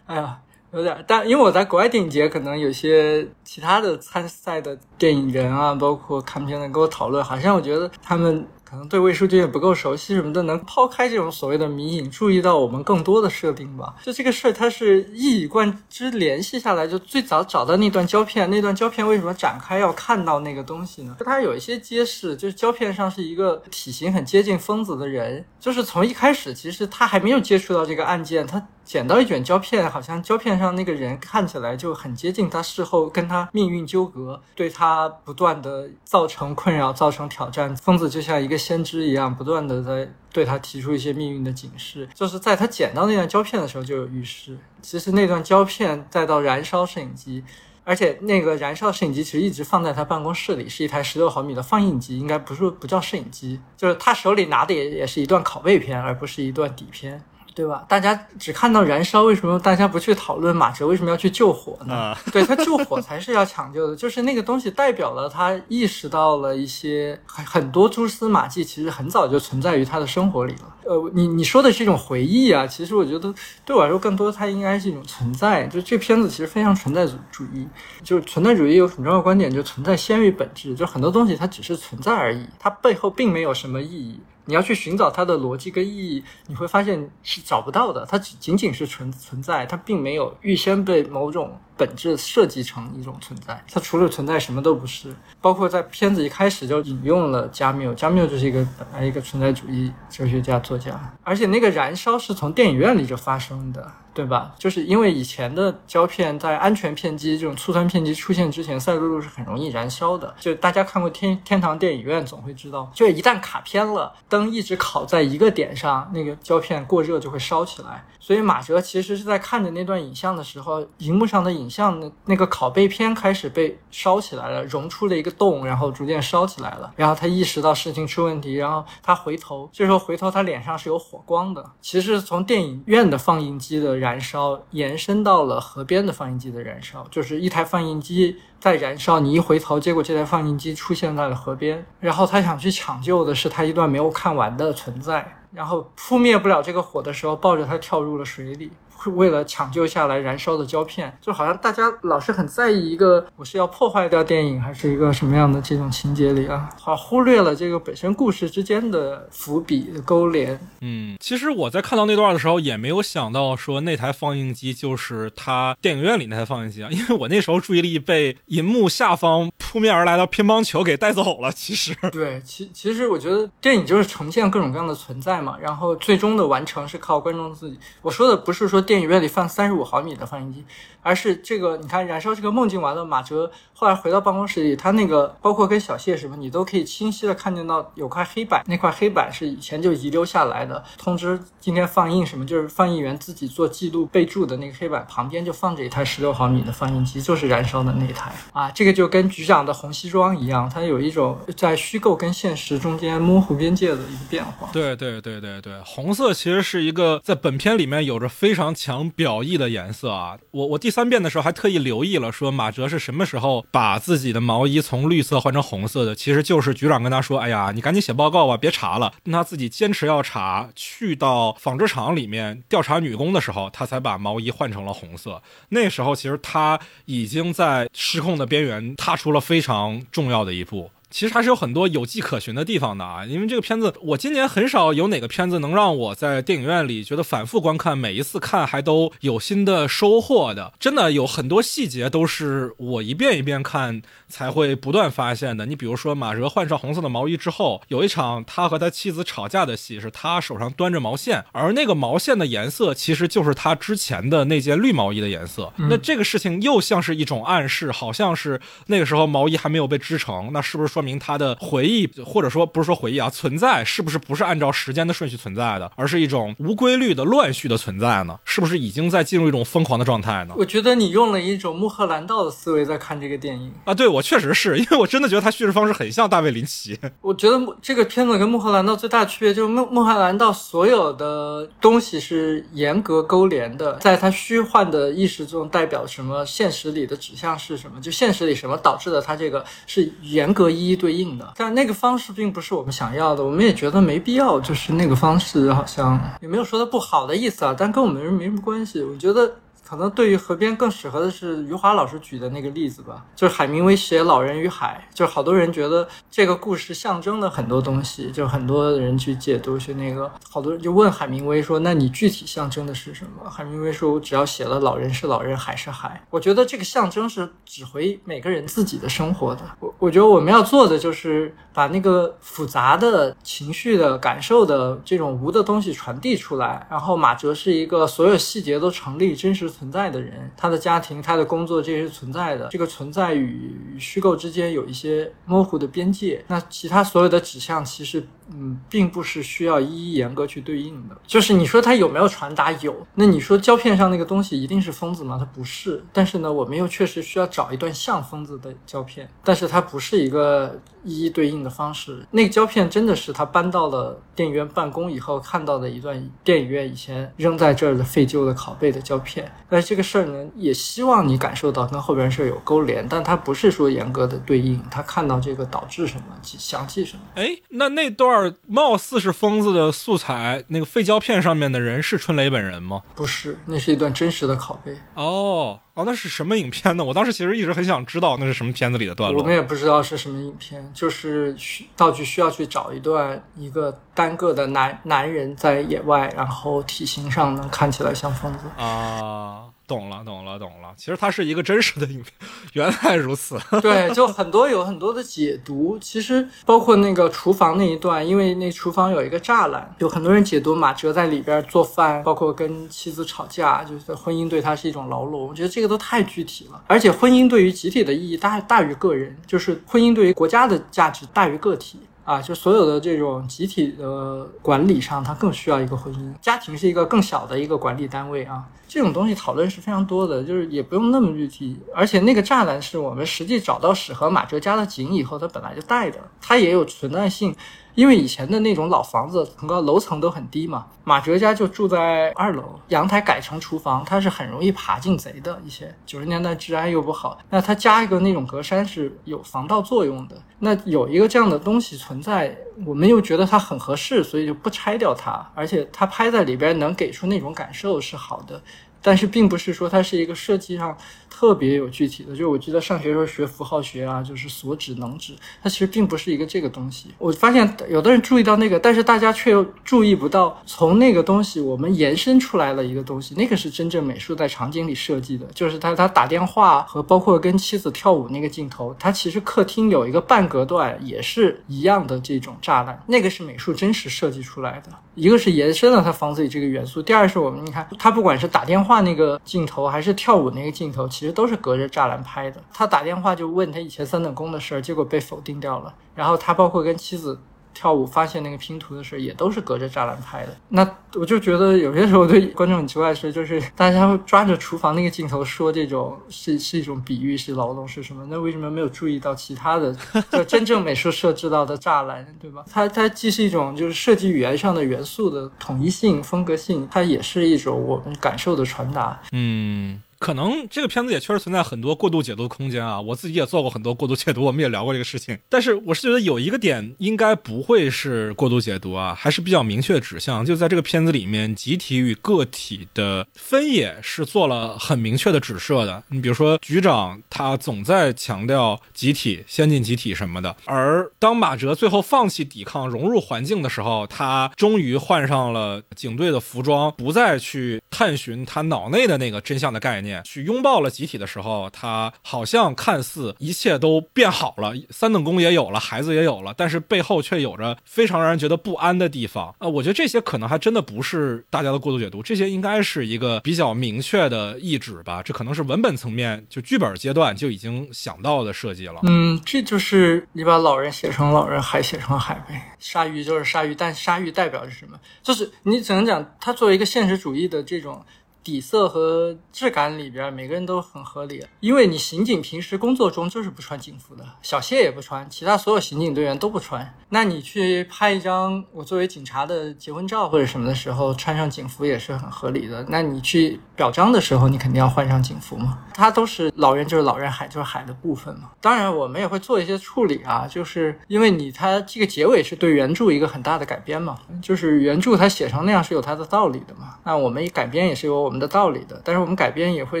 A: 哎呀。有点，但因为我在国外电影节，可能有些其他的参赛的电影人啊，包括看片的跟我讨论，好像我觉得他们。可能对魏书君也不够熟悉什么的，能抛开这种所谓的迷影，注意到我们更多的设定吧？就这个事儿，它是一以贯之联系下来。就最早找到那段胶片，那段胶片为什么展开要看到那个东西呢？它有一些揭示，就是胶片上是一个体型很接近疯子的人，就是从一开始其实他还没有接触到这个案件，他捡到一卷胶片，好像胶片上那个人看起来就很接近他，事后跟他命运纠葛，对他不断的造成困扰，造成挑战。疯子就像一个。先知一样，不断的在对他提出一些命运的警示。就是在他捡到那段胶片的时候就有预示。其实那段胶片再到燃烧摄影机，而且那个燃烧摄影机其实一直放在他办公室里，是一台十六毫米的放映机，应该不是不叫摄影机。就是他手里拿的也也是一段拷贝片，而不是一段底片。对吧？大家只看到燃烧，为什么大家不去讨论马哲为什么要去救火呢？对他救火才是要抢救的，就是那个东西代表了他意识到了一些很很多蛛丝马迹，其实很早就存在于他的生活里了。呃，你你说的是一种回忆啊，其实我觉得对我来说更多它应该是一种存在。就这片子其实非常存在主义，就是存在主义有很重要的观点，就存在先于本质，就很多东西它只是存在而已，它背后并没有什么意义。你要去寻找它的逻辑跟意义，你会发现是找不到的。它仅仅是存存在，它并没有预先被某种。本质设计成一种存在，它除了存在什么都不是。包括在片子一开始就引用了加缪，加缪就是一个本来一个存在主义哲学家作家，而且那个燃烧是从电影院里就发生的，对吧？就是因为以前的胶片在安全片机这种醋酸片机出现之前，赛璐璐是很容易燃烧的。就大家看过天天堂电影院总会知道，就一旦卡片了，灯一直烤在一个点上，那个胶片过热就会烧起来。所以马哲其实是在看着那段影像的时候，荧幕上的影像的那个拷贝片开始被烧起来了，融出了一个洞，然后逐渐烧起来了。然后他意识到事情出问题，然后他回头，这时候回头他脸上是有火光的。其实从电影院的放映机的燃烧延伸到了河边的放映机的燃烧，就是一台放映机在燃烧，你一回头，结果这台放映机出现在了河边，然后他想去抢救的是他一段没有看完的存在。然后扑灭不了这个火的时候，抱着他跳入了水里。为了抢救下来燃烧的胶片，就好像大家老是很在意一个我是要破坏掉电影，还是一个什么样的这种情节里啊，好忽略了这个本身故事之间的伏笔勾连。
B: 嗯，其实我在看到那段的时候，也没有想到说那台放映机就是他电影院里那台放映机啊，因为我那时候注意力被银幕下方扑面而来的乒乓球给带走了。其实，
A: 对，其其实我觉得电影就是呈现各种各样的存在嘛，然后最终的完成是靠观众自己。我说的不是说电影院里放三十五毫米的放映机，而是这个你看燃烧这个梦境完了，马哲后来回到办公室里，他那个包括跟小谢什么，你都可以清晰的看见到有块黑板，那块黑板是以前就遗留下来的，通知今天放映什么，就是放映员自己做记录备注的那个黑板旁边就放着一台十六毫米的放映机，就是燃烧的那台啊，这个就跟局长的红西装一样，它有一种在虚构跟现实中间模糊边界的一个变化。
B: 对对对对对，红色其实是一个在本片里面有着非常强表意的颜色啊。我我第三遍的时候还特意留意了，说马哲是什么时候把自己的毛衣从绿色换成红色的，其实就是局长跟他说：“哎呀，你赶紧写报告吧，别查了。”他自己坚持要查，去到纺织厂里面调查女工的时候，他才把毛衣换成了红色。那时候其实他已经在失控的边缘踏出了非常重要的一步。其实还是有很多有迹可循的地方的啊，因为这个片子，我今年很少有哪个片子能让我在电影院里觉得反复观看，每一次看还都有新的收获的。真的有很多细节都是我一遍一遍看才会不断发现的。你比如说，马哲换上红色的毛衣之后，有一场他和他妻子吵架的戏，是他手上端着毛线，而那个毛线的颜色其实就是他之前的那件绿毛衣的颜色。那这个事情又像是一种暗示，好像是那个时候毛衣还没有被织成，那是不是说？明他的回忆，或者说不是说回忆啊，存在是不是不是按照时间的顺序存在的，而是一种无规律的乱序的存在呢？是不是已经在进入一种疯狂的状态呢？
A: 我觉得你用了一种穆赫兰道的思维在看这个电影
B: 啊，对我确实是因为我真的觉得他叙事方式很像大卫林奇。
A: 我觉得这个片子跟穆赫兰道最大区别就是穆穆赫兰道所有的东西是严格勾连的，在他虚幻的意识中代表什么，现实里的指向是什么，就现实里什么导致的他这个是严格一。一对应的，但那个方式并不是我们想要的，我们也觉得没必要，就是那个方式好像也没有说它不好的意思啊，但跟我们没什么关系，我觉得。可能对于河边更适合的是余华老师举的那个例子吧，就是海明威写《老人与海》，就是好多人觉得这个故事象征了很多东西，就很多人去解读去那个，好多人就问海明威说：“那你具体象征的是什么？”海明威说：“我只要写了老人是老人，海是海。”我觉得这个象征是指挥每个人自己的生活的。我我觉得我们要做的就是把那个复杂的情绪的感受的这种无的东西传递出来。然后马哲是一个所有细节都成立、真实。存在的人，他的家庭、他的工作，这些是存在的。这个存在与虚构之间有一些模糊的边界。那其他所有的指向，其实。嗯，并不是需要一一严格去对应的。就是你说它有没有传达？有。那你说胶片上那个东西一定是疯子吗？它不是。但是呢，我们又确实需要找一段像疯子的胶片，但是它不是一个一一对应的方式。那个胶片真的是他搬到了电影院办公以后看到的一段电影院以前扔在这儿的废旧的拷贝的胶片。但是这个事儿呢，也希望你感受到跟后边事儿有勾连，但它不是说严格的对应。他看到这个导致什么，详细什么？
B: 哎，那那段。貌似是疯子的素材，那个废胶片上面的人是春雷本人吗？
A: 不是，那是一段真实的拷贝。
B: 哦哦，那是什么影片呢？我当时其实一直很想知道那是什么片子里的段落。
A: 我们也不知道是什么影片，就是需道具需要去找一段一个单个的男男人在野外，然后体型上能看起来像疯子
B: 啊。懂了，懂了，懂了。其实它是一个真实的影片，原来如此。
A: 对，就很多有很多的解读。其实包括那个厨房那一段，因为那厨房有一个栅栏，有很多人解读马哲在里边做饭，包括跟妻子吵架，就是婚姻对他是一种牢笼。我觉得这个都太具体了，而且婚姻对于集体的意义大大于个人，就是婚姻对于国家的价值大于个体。啊，就所有的这种集体的管理上，它更需要一个婚姻。家庭是一个更小的一个管理单位啊，这种东西讨论是非常多的，就是也不用那么具体。而且那个栅栏是我们实际找到史和马哲家的景以后，它本来就带的，它也有存在性。因为以前的那种老房子，整个楼层都很低嘛。马哲家就住在二楼，阳台改成厨房，它是很容易爬进贼的。一些九十年代治安又不好，那他加一个那种格栅是有防盗作用的。那有一个这样的东西存在，我们又觉得它很合适，所以就不拆掉它。而且它拍在里边能给出那种感受是好的。但是并不是说它是一个设计上特别有具体的。就我记得上学时候学符号学啊，就是所指能指，它其实并不是一个这个东西。我发现有的人注意到那个，但是大家却又注意不到从那个东西我们延伸出来了一个东西，那个是真正美术在场景里设计的，就是他他打电话和包括跟妻子跳舞那个镜头，他其实客厅有一个半隔断也是一样的这种栅栏，那个是美术真实设计出来的。一个是延伸了他房子里这个元素，第二是我们你看他不管是打电话那个镜头还是跳舞那个镜头，其实实都是隔着栅栏拍的。他打电话就问他以前三等功的事儿，结果被否定掉了。然后他包括跟妻子。跳舞发现那个拼图的事儿，也都是隔着栅栏拍的。那我就觉得有些时候对观众很奇怪的是，就是大家会抓着厨房那个镜头说这种是是一种比喻，是劳动是什么？那为什么没有注意到其他的就真正美术设置到的栅栏，对吧？它它既是一种就是设计语言上的元素的统一性、风格性，它也是一种我们感受的传达。
B: 嗯。可能这个片子也确实存在很多过度解读空间啊，我自己也做过很多过度解读，我们也聊过这个事情。但是我是觉得有一个点应该不会是过度解读啊，还是比较明确指向。就在这个片子里面，集体与个体的分野是做了很明确的指涉的。你比如说局长，他总在强调集体、先进集体什么的，而当马哲最后放弃抵抗、融入环境的时候，他终于换上了警队的服装，不再去探寻他脑内的那个真相的概念。去拥抱了集体的时候，他好像看似一切都变好了，三等功也有了，孩子也有了，但是背后却有着非常让人觉得不安的地方。呃，我觉得这些可能还真的不是大家的过度解读，这些应该是一个比较明确的意旨吧。这可能是文本层面就剧本阶段就已经想到的设计了。
A: 嗯，这就是你把老人写成老人，海写成海呗。鲨鱼就是鲨鱼，但鲨鱼代表是什么？就是你只能讲它作为一个现实主义的这种。底色和质感里边，每个人都很合理。因为你刑警平时工作中就是不穿警服的，小谢也不穿，其他所有刑警队员都不穿。那你去拍一张我作为警察的结婚照或者什么的时候，穿上警服也是很合理的。那你去表彰的时候，你肯定要换上警服嘛。它都是老人就是老人，海就是海的部分嘛。当然，我们也会做一些处理啊，就是因为你它这个结尾是对原著一个很大的改编嘛，就是原著它写成那样是有它的道理的嘛。那我们一改编也是有我们。的道理的，但是我们改编也会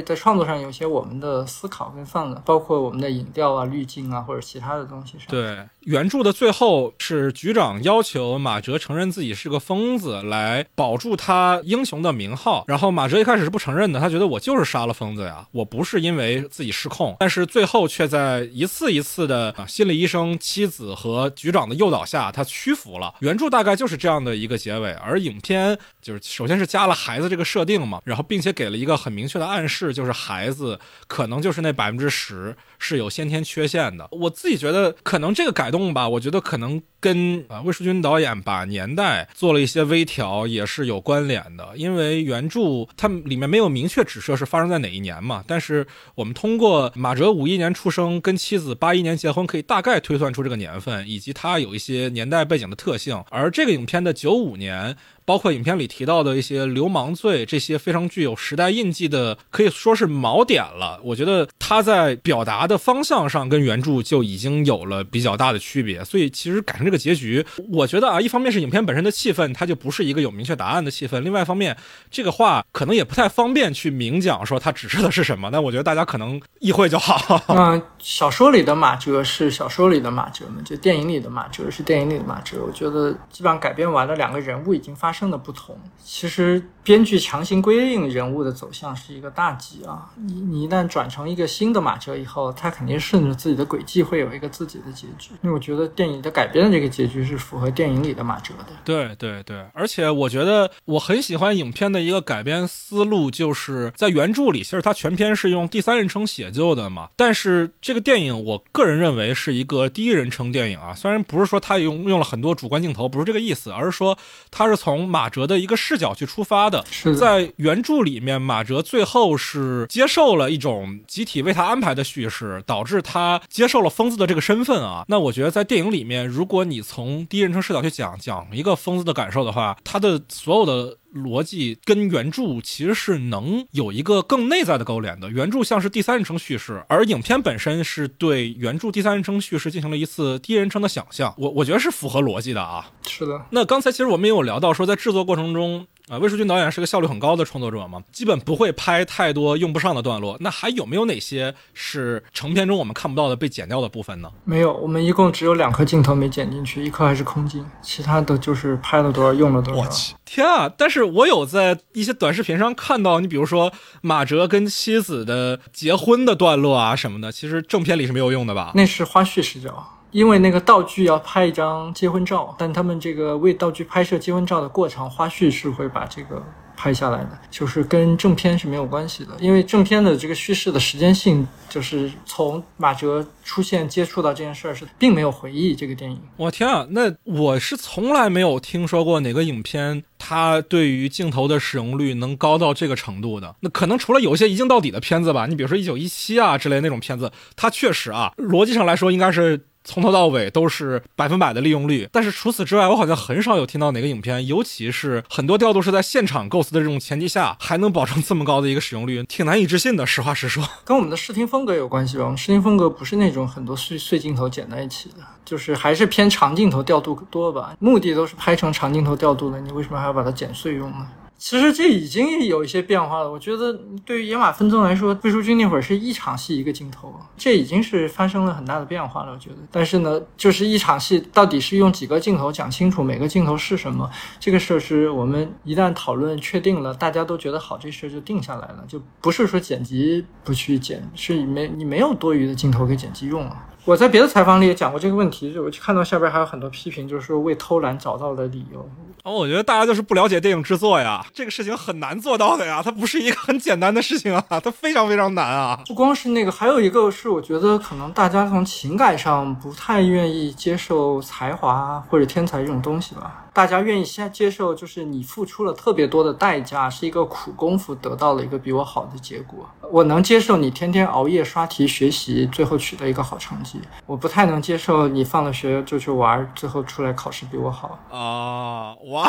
A: 在创作上有些我们的思考跟放的，包括我们的影调啊、滤镜啊或者其他的东西上。
B: 对，原著的最后是局长要求马哲承认自己是个疯子，来保住他英雄的名号。然后马哲一开始是不承承认的，他觉得我就是杀了疯子呀，我不是因为自己失控。但是最后却在一次一次的心理医生、妻子和局长的诱导下，他屈服了。原著大概就是这样的一个结尾，而影片就是首先是加了孩子这个设定嘛，然后。并且给了一个很明确的暗示，就是孩子可能就是那百分之十是有先天缺陷的。我自己觉得，可能这个改动吧，我觉得可能跟啊魏淑君导演把年代做了一些微调也是有关联的。因为原著它里面没有明确指涉是发生在哪一年嘛，但是我们通过马哲五一年出生，跟妻子八一年结婚，可以大概推算出这个年份，以及它有一些年代背景的特性。而这个影片的九五年。包括影片里提到的一些流氓罪，这些非常具有时代印记的，可以说是锚点了。我觉得他在表达的方向上跟原著就已经有了比较大的区别，所以其实改成这个结局，我觉得啊，一方面是影片本身的气氛，它就不是一个有明确答案的气氛；，另外一方面，这个话可能也不太方便去明讲说它指示的是什么。那我觉得大家可能意会就好。
A: 嗯，小说里的马哲是小说里的马哲嘛，就电影里的马哲是电影里的马哲。我觉得基本上改编完了，两个人物已经发生。生的不同，其实编剧强行规定人物的走向是一个大忌啊！你你一旦转成一个新的马哲以后，他肯定顺着自己的轨迹会有一个自己的结局。因为我觉得电影的改编的这个结局是符合电影里的马哲的。
B: 对对对，而且我觉得我很喜欢影片的一个改编思路，就是在原著里，其实它全篇是用第三人称写就的嘛。但是这个电影，我个人认为是一个第一人称电影啊。虽然不是说它用用了很多主观镜头，不是这个意思，而是说它是从。马哲的一个视角去出发的，在原著里面，马哲最后是接受了一种集体为他安排的叙事，导致他接受了疯子的这个身份啊。那我觉得在电影里面，如果你从第一人称视角去讲讲一个疯子的感受的话，他的所有的逻辑跟原著其实是能有一个更内在的勾连的。原著像是第三人称叙事，而影片本身是对原著第三人称叙事进行了一次第一人称的想象。我我觉得是符合逻辑的啊。
A: 是的，
B: 那刚才其实我们也有聊到说，在制作过程中。啊，魏淑君导演是个效率很高的创作者嘛，基本不会拍太多用不上的段落。那还有没有哪些是成片中我们看不到的被剪掉的部分呢？
A: 没有，我们一共只有两颗镜头没剪进去，一颗还是空镜，其他的就是拍了多少用了多少。
B: 我去，天啊！但是我有在一些短视频上看到，你比如说马哲跟妻子的结婚的段落啊什么的，其实正片里是没有用的吧？
A: 那是花絮视角。因为那个道具要拍一张结婚照，但他们这个为道具拍摄结婚照的过程花絮是会把这个拍下来的，就是跟正片是没有关系的。因为正片的这个叙事的时间性，就是从马哲出现接触到这件事儿是并没有回忆这个电影。
B: 我天啊，那我是从来没有听说过哪个影片它对于镜头的使用率能高到这个程度的。那可能除了有一些一镜到底的片子吧，你比如说一九一七啊之类那种片子，它确实啊逻辑上来说应该是。从头到尾都是百分百的利用率，但是除此之外，我好像很少有听到哪个影片，尤其是很多调度是在现场构思的这种前提下，还能保证这么高的一个使用率，挺难以置信的。实话实说，
A: 跟我们的视听风格有关系吧？我们视听风格不是那种很多碎碎镜头剪在一起的，就是还是偏长镜头调度多吧？目的都是拍成长镜头调度的，你为什么还要把它剪碎用呢？其实这已经有一些变化了。我觉得对于野马分鬃来说，魏淑君那会儿是一场戏一个镜头，这已经是发生了很大的变化了。我觉得，但是呢，就是一场戏到底是用几个镜头讲清楚每个镜头是什么，这个事儿是我们一旦讨论确定了，大家都觉得好，这事儿就定下来了，就不是说剪辑不去剪，是没你没有多余的镜头给剪辑用了。我在别的采访里也讲过这个问题，就我看到下边还有很多批评，就是说为偷懒找到了理由。
B: 哦，我觉得大家就是不了解电影制作呀，这个事情很难做到的呀，它不是一个很简单的事情啊，它非常非常难啊。
A: 不光是那个，还有一个是我觉得可能大家从情感上不太愿意接受才华或者天才这种东西吧。大家愿意先接受，就是你付出了特别多的代价，是一个苦功夫，得到了一个比我好的结果。我能接受你天天熬夜刷题学习，最后取得一个好成绩。我不太能接受你放了学就去玩，最后出来考试比我好。
B: 啊，哇，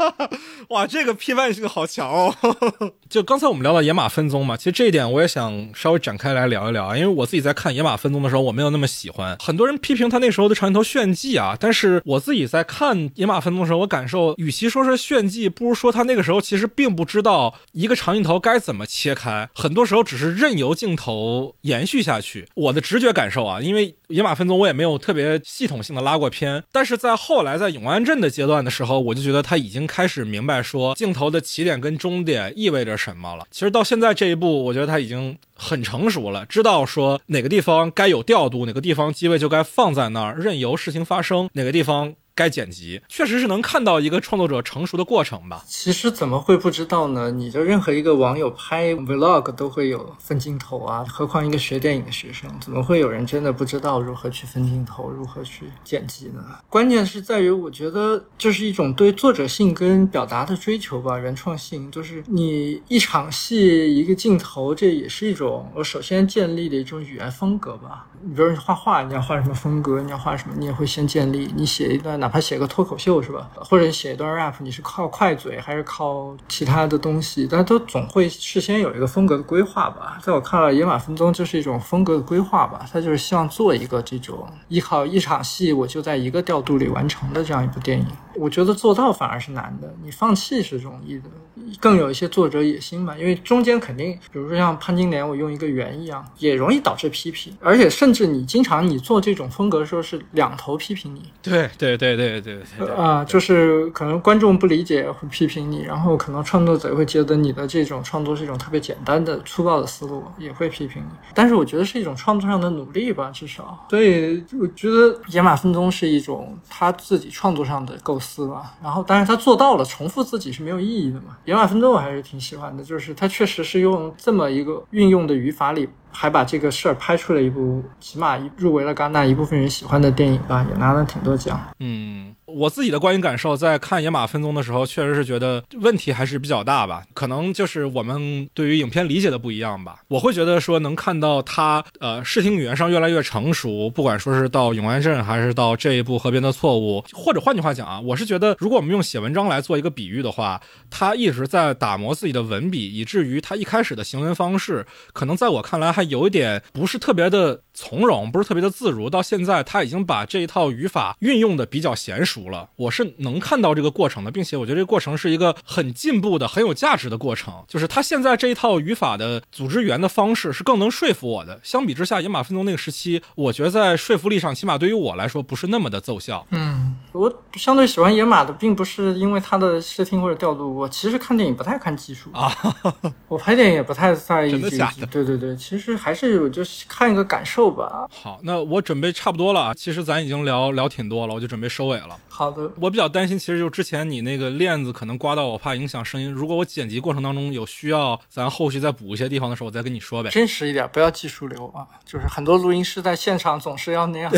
B: 哇，这个批判性好强哦。就刚才我们聊到野马分鬃嘛，其实这一点我也想稍微展开来聊一聊啊，因为我自己在看野马分鬃的时候，我没有那么喜欢。很多人批评他那时候的长镜头炫技啊，但是我自己在看野马。分钟时候，我感受，与其说是炫技，不如说他那个时候其实并不知道一个长镜头该怎么切开，很多时候只是任由镜头延续下去。我的直觉感受啊，因为野马分鬃我也没有特别系统性的拉过片，但是在后来在永安镇的阶段的时候，我就觉得他已经开始明白说镜头的起点跟终点意味着什么了。其实到现在这一步，我觉得他已经很成熟了，知道说哪个地方该有调度，哪个地方机位就该放在那儿，任由事情发生，哪个地方。该剪辑确实是能看到一个创作者成熟的过程吧。
A: 其实怎么会不知道呢？你的任何一个网友拍 vlog 都会有分镜头啊，何况一个学电影的学生，怎么会有人真的不知道如何去分镜头，如何去剪辑呢？关键是在于，我觉得这是一种对作者性跟表达的追求吧，原创性。就是你一场戏一个镜头，这也是一种我首先建立的一种语言风格吧。你比如你画画，你要画什么风格，你要画什么，你也会先建立。你写一段。哪怕写个脱口秀是吧，或者写一段 rap，你是靠快嘴还是靠其他的东西？但都总会事先有一个风格的规划吧。在我看来，《野马分鬃》就是一种风格的规划吧。他就是希望做一个这种依靠一场戏，我就在一个调度里完成的这样一部电影。我觉得做到反而是难的，你放弃是容易的。更有一些作者野心吧，因为中间肯定，比如说像潘金莲，我用一个圆一样，也容易导致批评。而且甚至你经常你做这种风格的时候，是两头批评你。
B: 对对对。对对对
A: 啊，就是可能观众不理解会批评你，然后可能创作者会觉得你的这种创作是一种特别简单的粗暴的思路，也会批评你。但是我觉得是一种创作上的努力吧，至少。所以我觉得野马分鬃是一种他自己创作上的构思吧。然后，但是他做到了，重复自己是没有意义的嘛。野马分鬃我还是挺喜欢的，就是他确实是用这么一个运用的语法里。还把这个事儿拍出了一部，起码入围了戛纳一部分人喜欢的电影吧，也拿了挺多奖。
B: 嗯。我自己的观影感受，在看《野马分鬃》的时候，确实是觉得问题还是比较大吧。可能就是我们对于影片理解的不一样吧。我会觉得说，能看到他呃视听语言上越来越成熟，不管说是到《永安镇》还是到这一部《河边的错误》，或者换句话讲啊，我是觉得，如果我们用写文章来做一个比喻的话，他一直在打磨自己的文笔，以至于他一开始的行文方式，可能在我看来还有一点不是特别的从容，不是特别的自如。到现在，他已经把这一套语法运用的比较娴熟了，我是能看到这个过程的，并且我觉得这个过程是一个很进步的、很有价值的过程。就是他现在这一套语法的组织语言的方式是更能说服我的。相比之下，野马分鬃那个时期，我觉得在说服力上，起码对于我来说不是那么的奏效。
A: 嗯，我相对喜欢野马的，并不是因为他的视听或者调度，我其实看电影不太看技术
B: 啊，
A: 我拍电影也不太在意
B: 真的
A: 这
B: 假的
A: 对对对，其实还是有就是看一个感受吧。
B: 好，那我准备差不多了啊。其实咱已经聊聊挺多了，我就准备收尾了。
A: 好的，
B: 我比较担心，其实就之前你那个链子可能刮到我，怕影响声音。如果我剪辑过程当中有需要，咱后续再补一些地方的时候，我再跟你说呗。
A: 真实一点，不要技术流啊！就是很多录音师在现场总是要那样，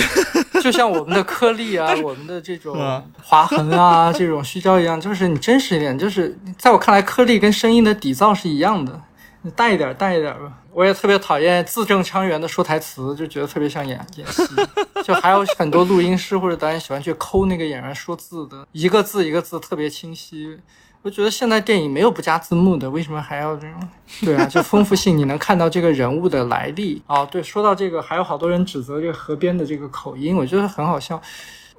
A: 就像我们的颗粒啊，我们的这种
B: 嗯
A: 划痕啊，这种虚焦一样，就是你真实一点，就是在我看来，颗粒跟声音的底噪是一样的，你带一点，带一点吧。我也特别讨厌字正腔圆的说台词，就觉得特别像演演戏。就还有很多录音师或者导演喜欢去抠那个演员说字的，一个字一个字特别清晰。我觉得现在电影没有不加字幕的，为什么还要这种？对啊，就丰富性，你能看到这个人物的来历。哦，对，说到这个，还有好多人指责这个河边的这个口音，我觉得很好笑。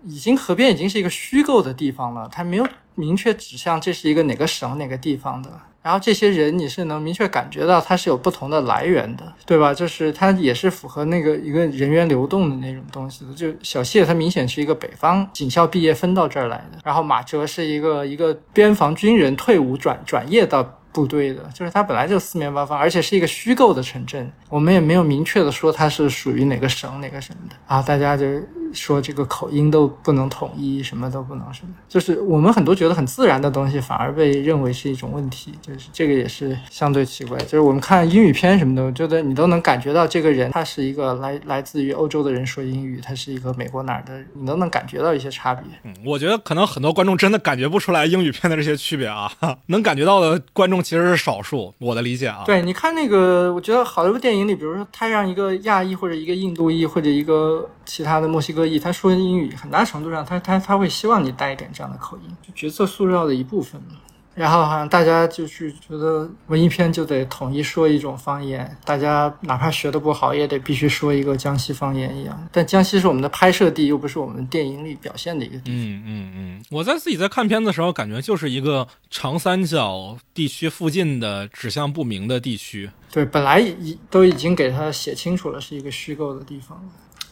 A: 已经河边已经是一个虚构的地方了，它没有明确指向这是一个哪个省哪个地方的。然后这些人你是能明确感觉到他是有不同的来源的，对吧？就是他也是符合那个一个人员流动的那种东西的。就小谢他明显是一个北方警校毕业分到这儿来的，然后马哲是一个一个边防军人退伍转转业到。部队的，就是它本来就四面八方，而且是一个虚构的城镇，我们也没有明确的说它是属于哪个省哪个省的啊，大家就说这个口音都不能统一，什么都不能什么，就是我们很多觉得很自然的东西，反而被认为是一种问题，就是这个也是相对奇怪。就是我们看英语片什么的，我觉得你都能感觉到这个人他是一个来来自于欧洲的人说英语，他是一个美国哪儿的，你都能感觉到一些差别。
B: 嗯，我觉得可能很多观众真的感觉不出来英语片的这些区别啊，能感觉到的观众其实是少数，我的理解啊。
A: 对，你看那个，我觉得好莱坞电影里，比如说他让一个亚裔或者一个印度裔或者一个其他的墨西哥裔，他说英语，很大程度上他他他会希望你带一点这样的口音，就角色塑造的一部分嘛。然后好像大家就是觉得文艺片就得统一说一种方言，大家哪怕学的不好也得必须说一个江西方言一样。但江西是我们的拍摄地，又不是我们电影里表现的一个地方。
B: 嗯嗯嗯，我在自己在看片子的时候，感觉就是一个长三角地区附近的指向不明的地区。
A: 对，本来已都已经给他写清楚了，是一个虚构的地方。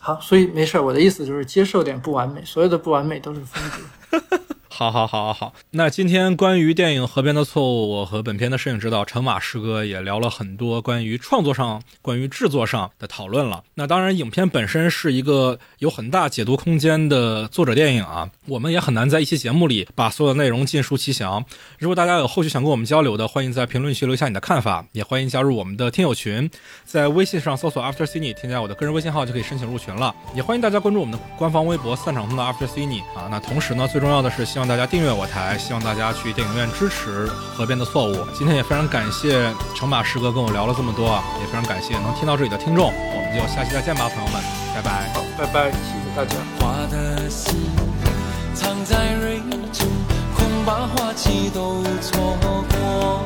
A: 好，所以没事儿。我的意思就是接受点不完美，所有的不完美都是风格。
B: 好好好好好，那今天关于电影《河边的错误》，我和本片的摄影指导陈马师哥也聊了很多关于创作上、关于制作上的讨论了。那当然，影片本身是一个有很大解读空间的作者电影啊，我们也很难在一期节目里把所有内容尽述其详。如果大家有后续想跟我们交流的，欢迎在评论区留下你的看法，也欢迎加入我们的听友群，在微信上搜索 After Cine，添加我的个人微信号就可以申请入群了。也欢迎大家关注我们的官方微博“散场中的 After Cine” 啊。那同时呢，最重要的是希望大家订阅我台，希望大家去电影院支持《河边的错误》。今天也非常感谢成马师哥跟我聊了这么多，也非常感谢能听到这里的听众。我们就下期再见吧，朋友们，拜拜。
A: 拜拜，谢谢大家。
C: 花的心藏在蕊中，恐把花期都错过。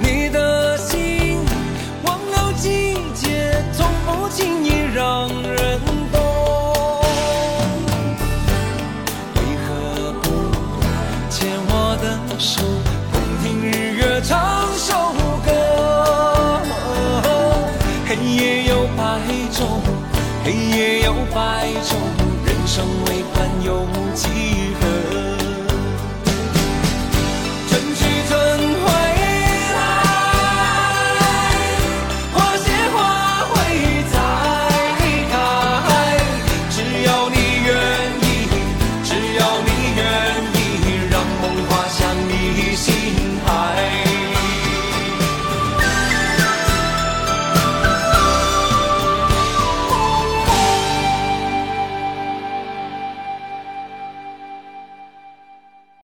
C: 你的心忘了季节，从不轻易让人唱首歌？黑夜有白昼，黑夜有白昼，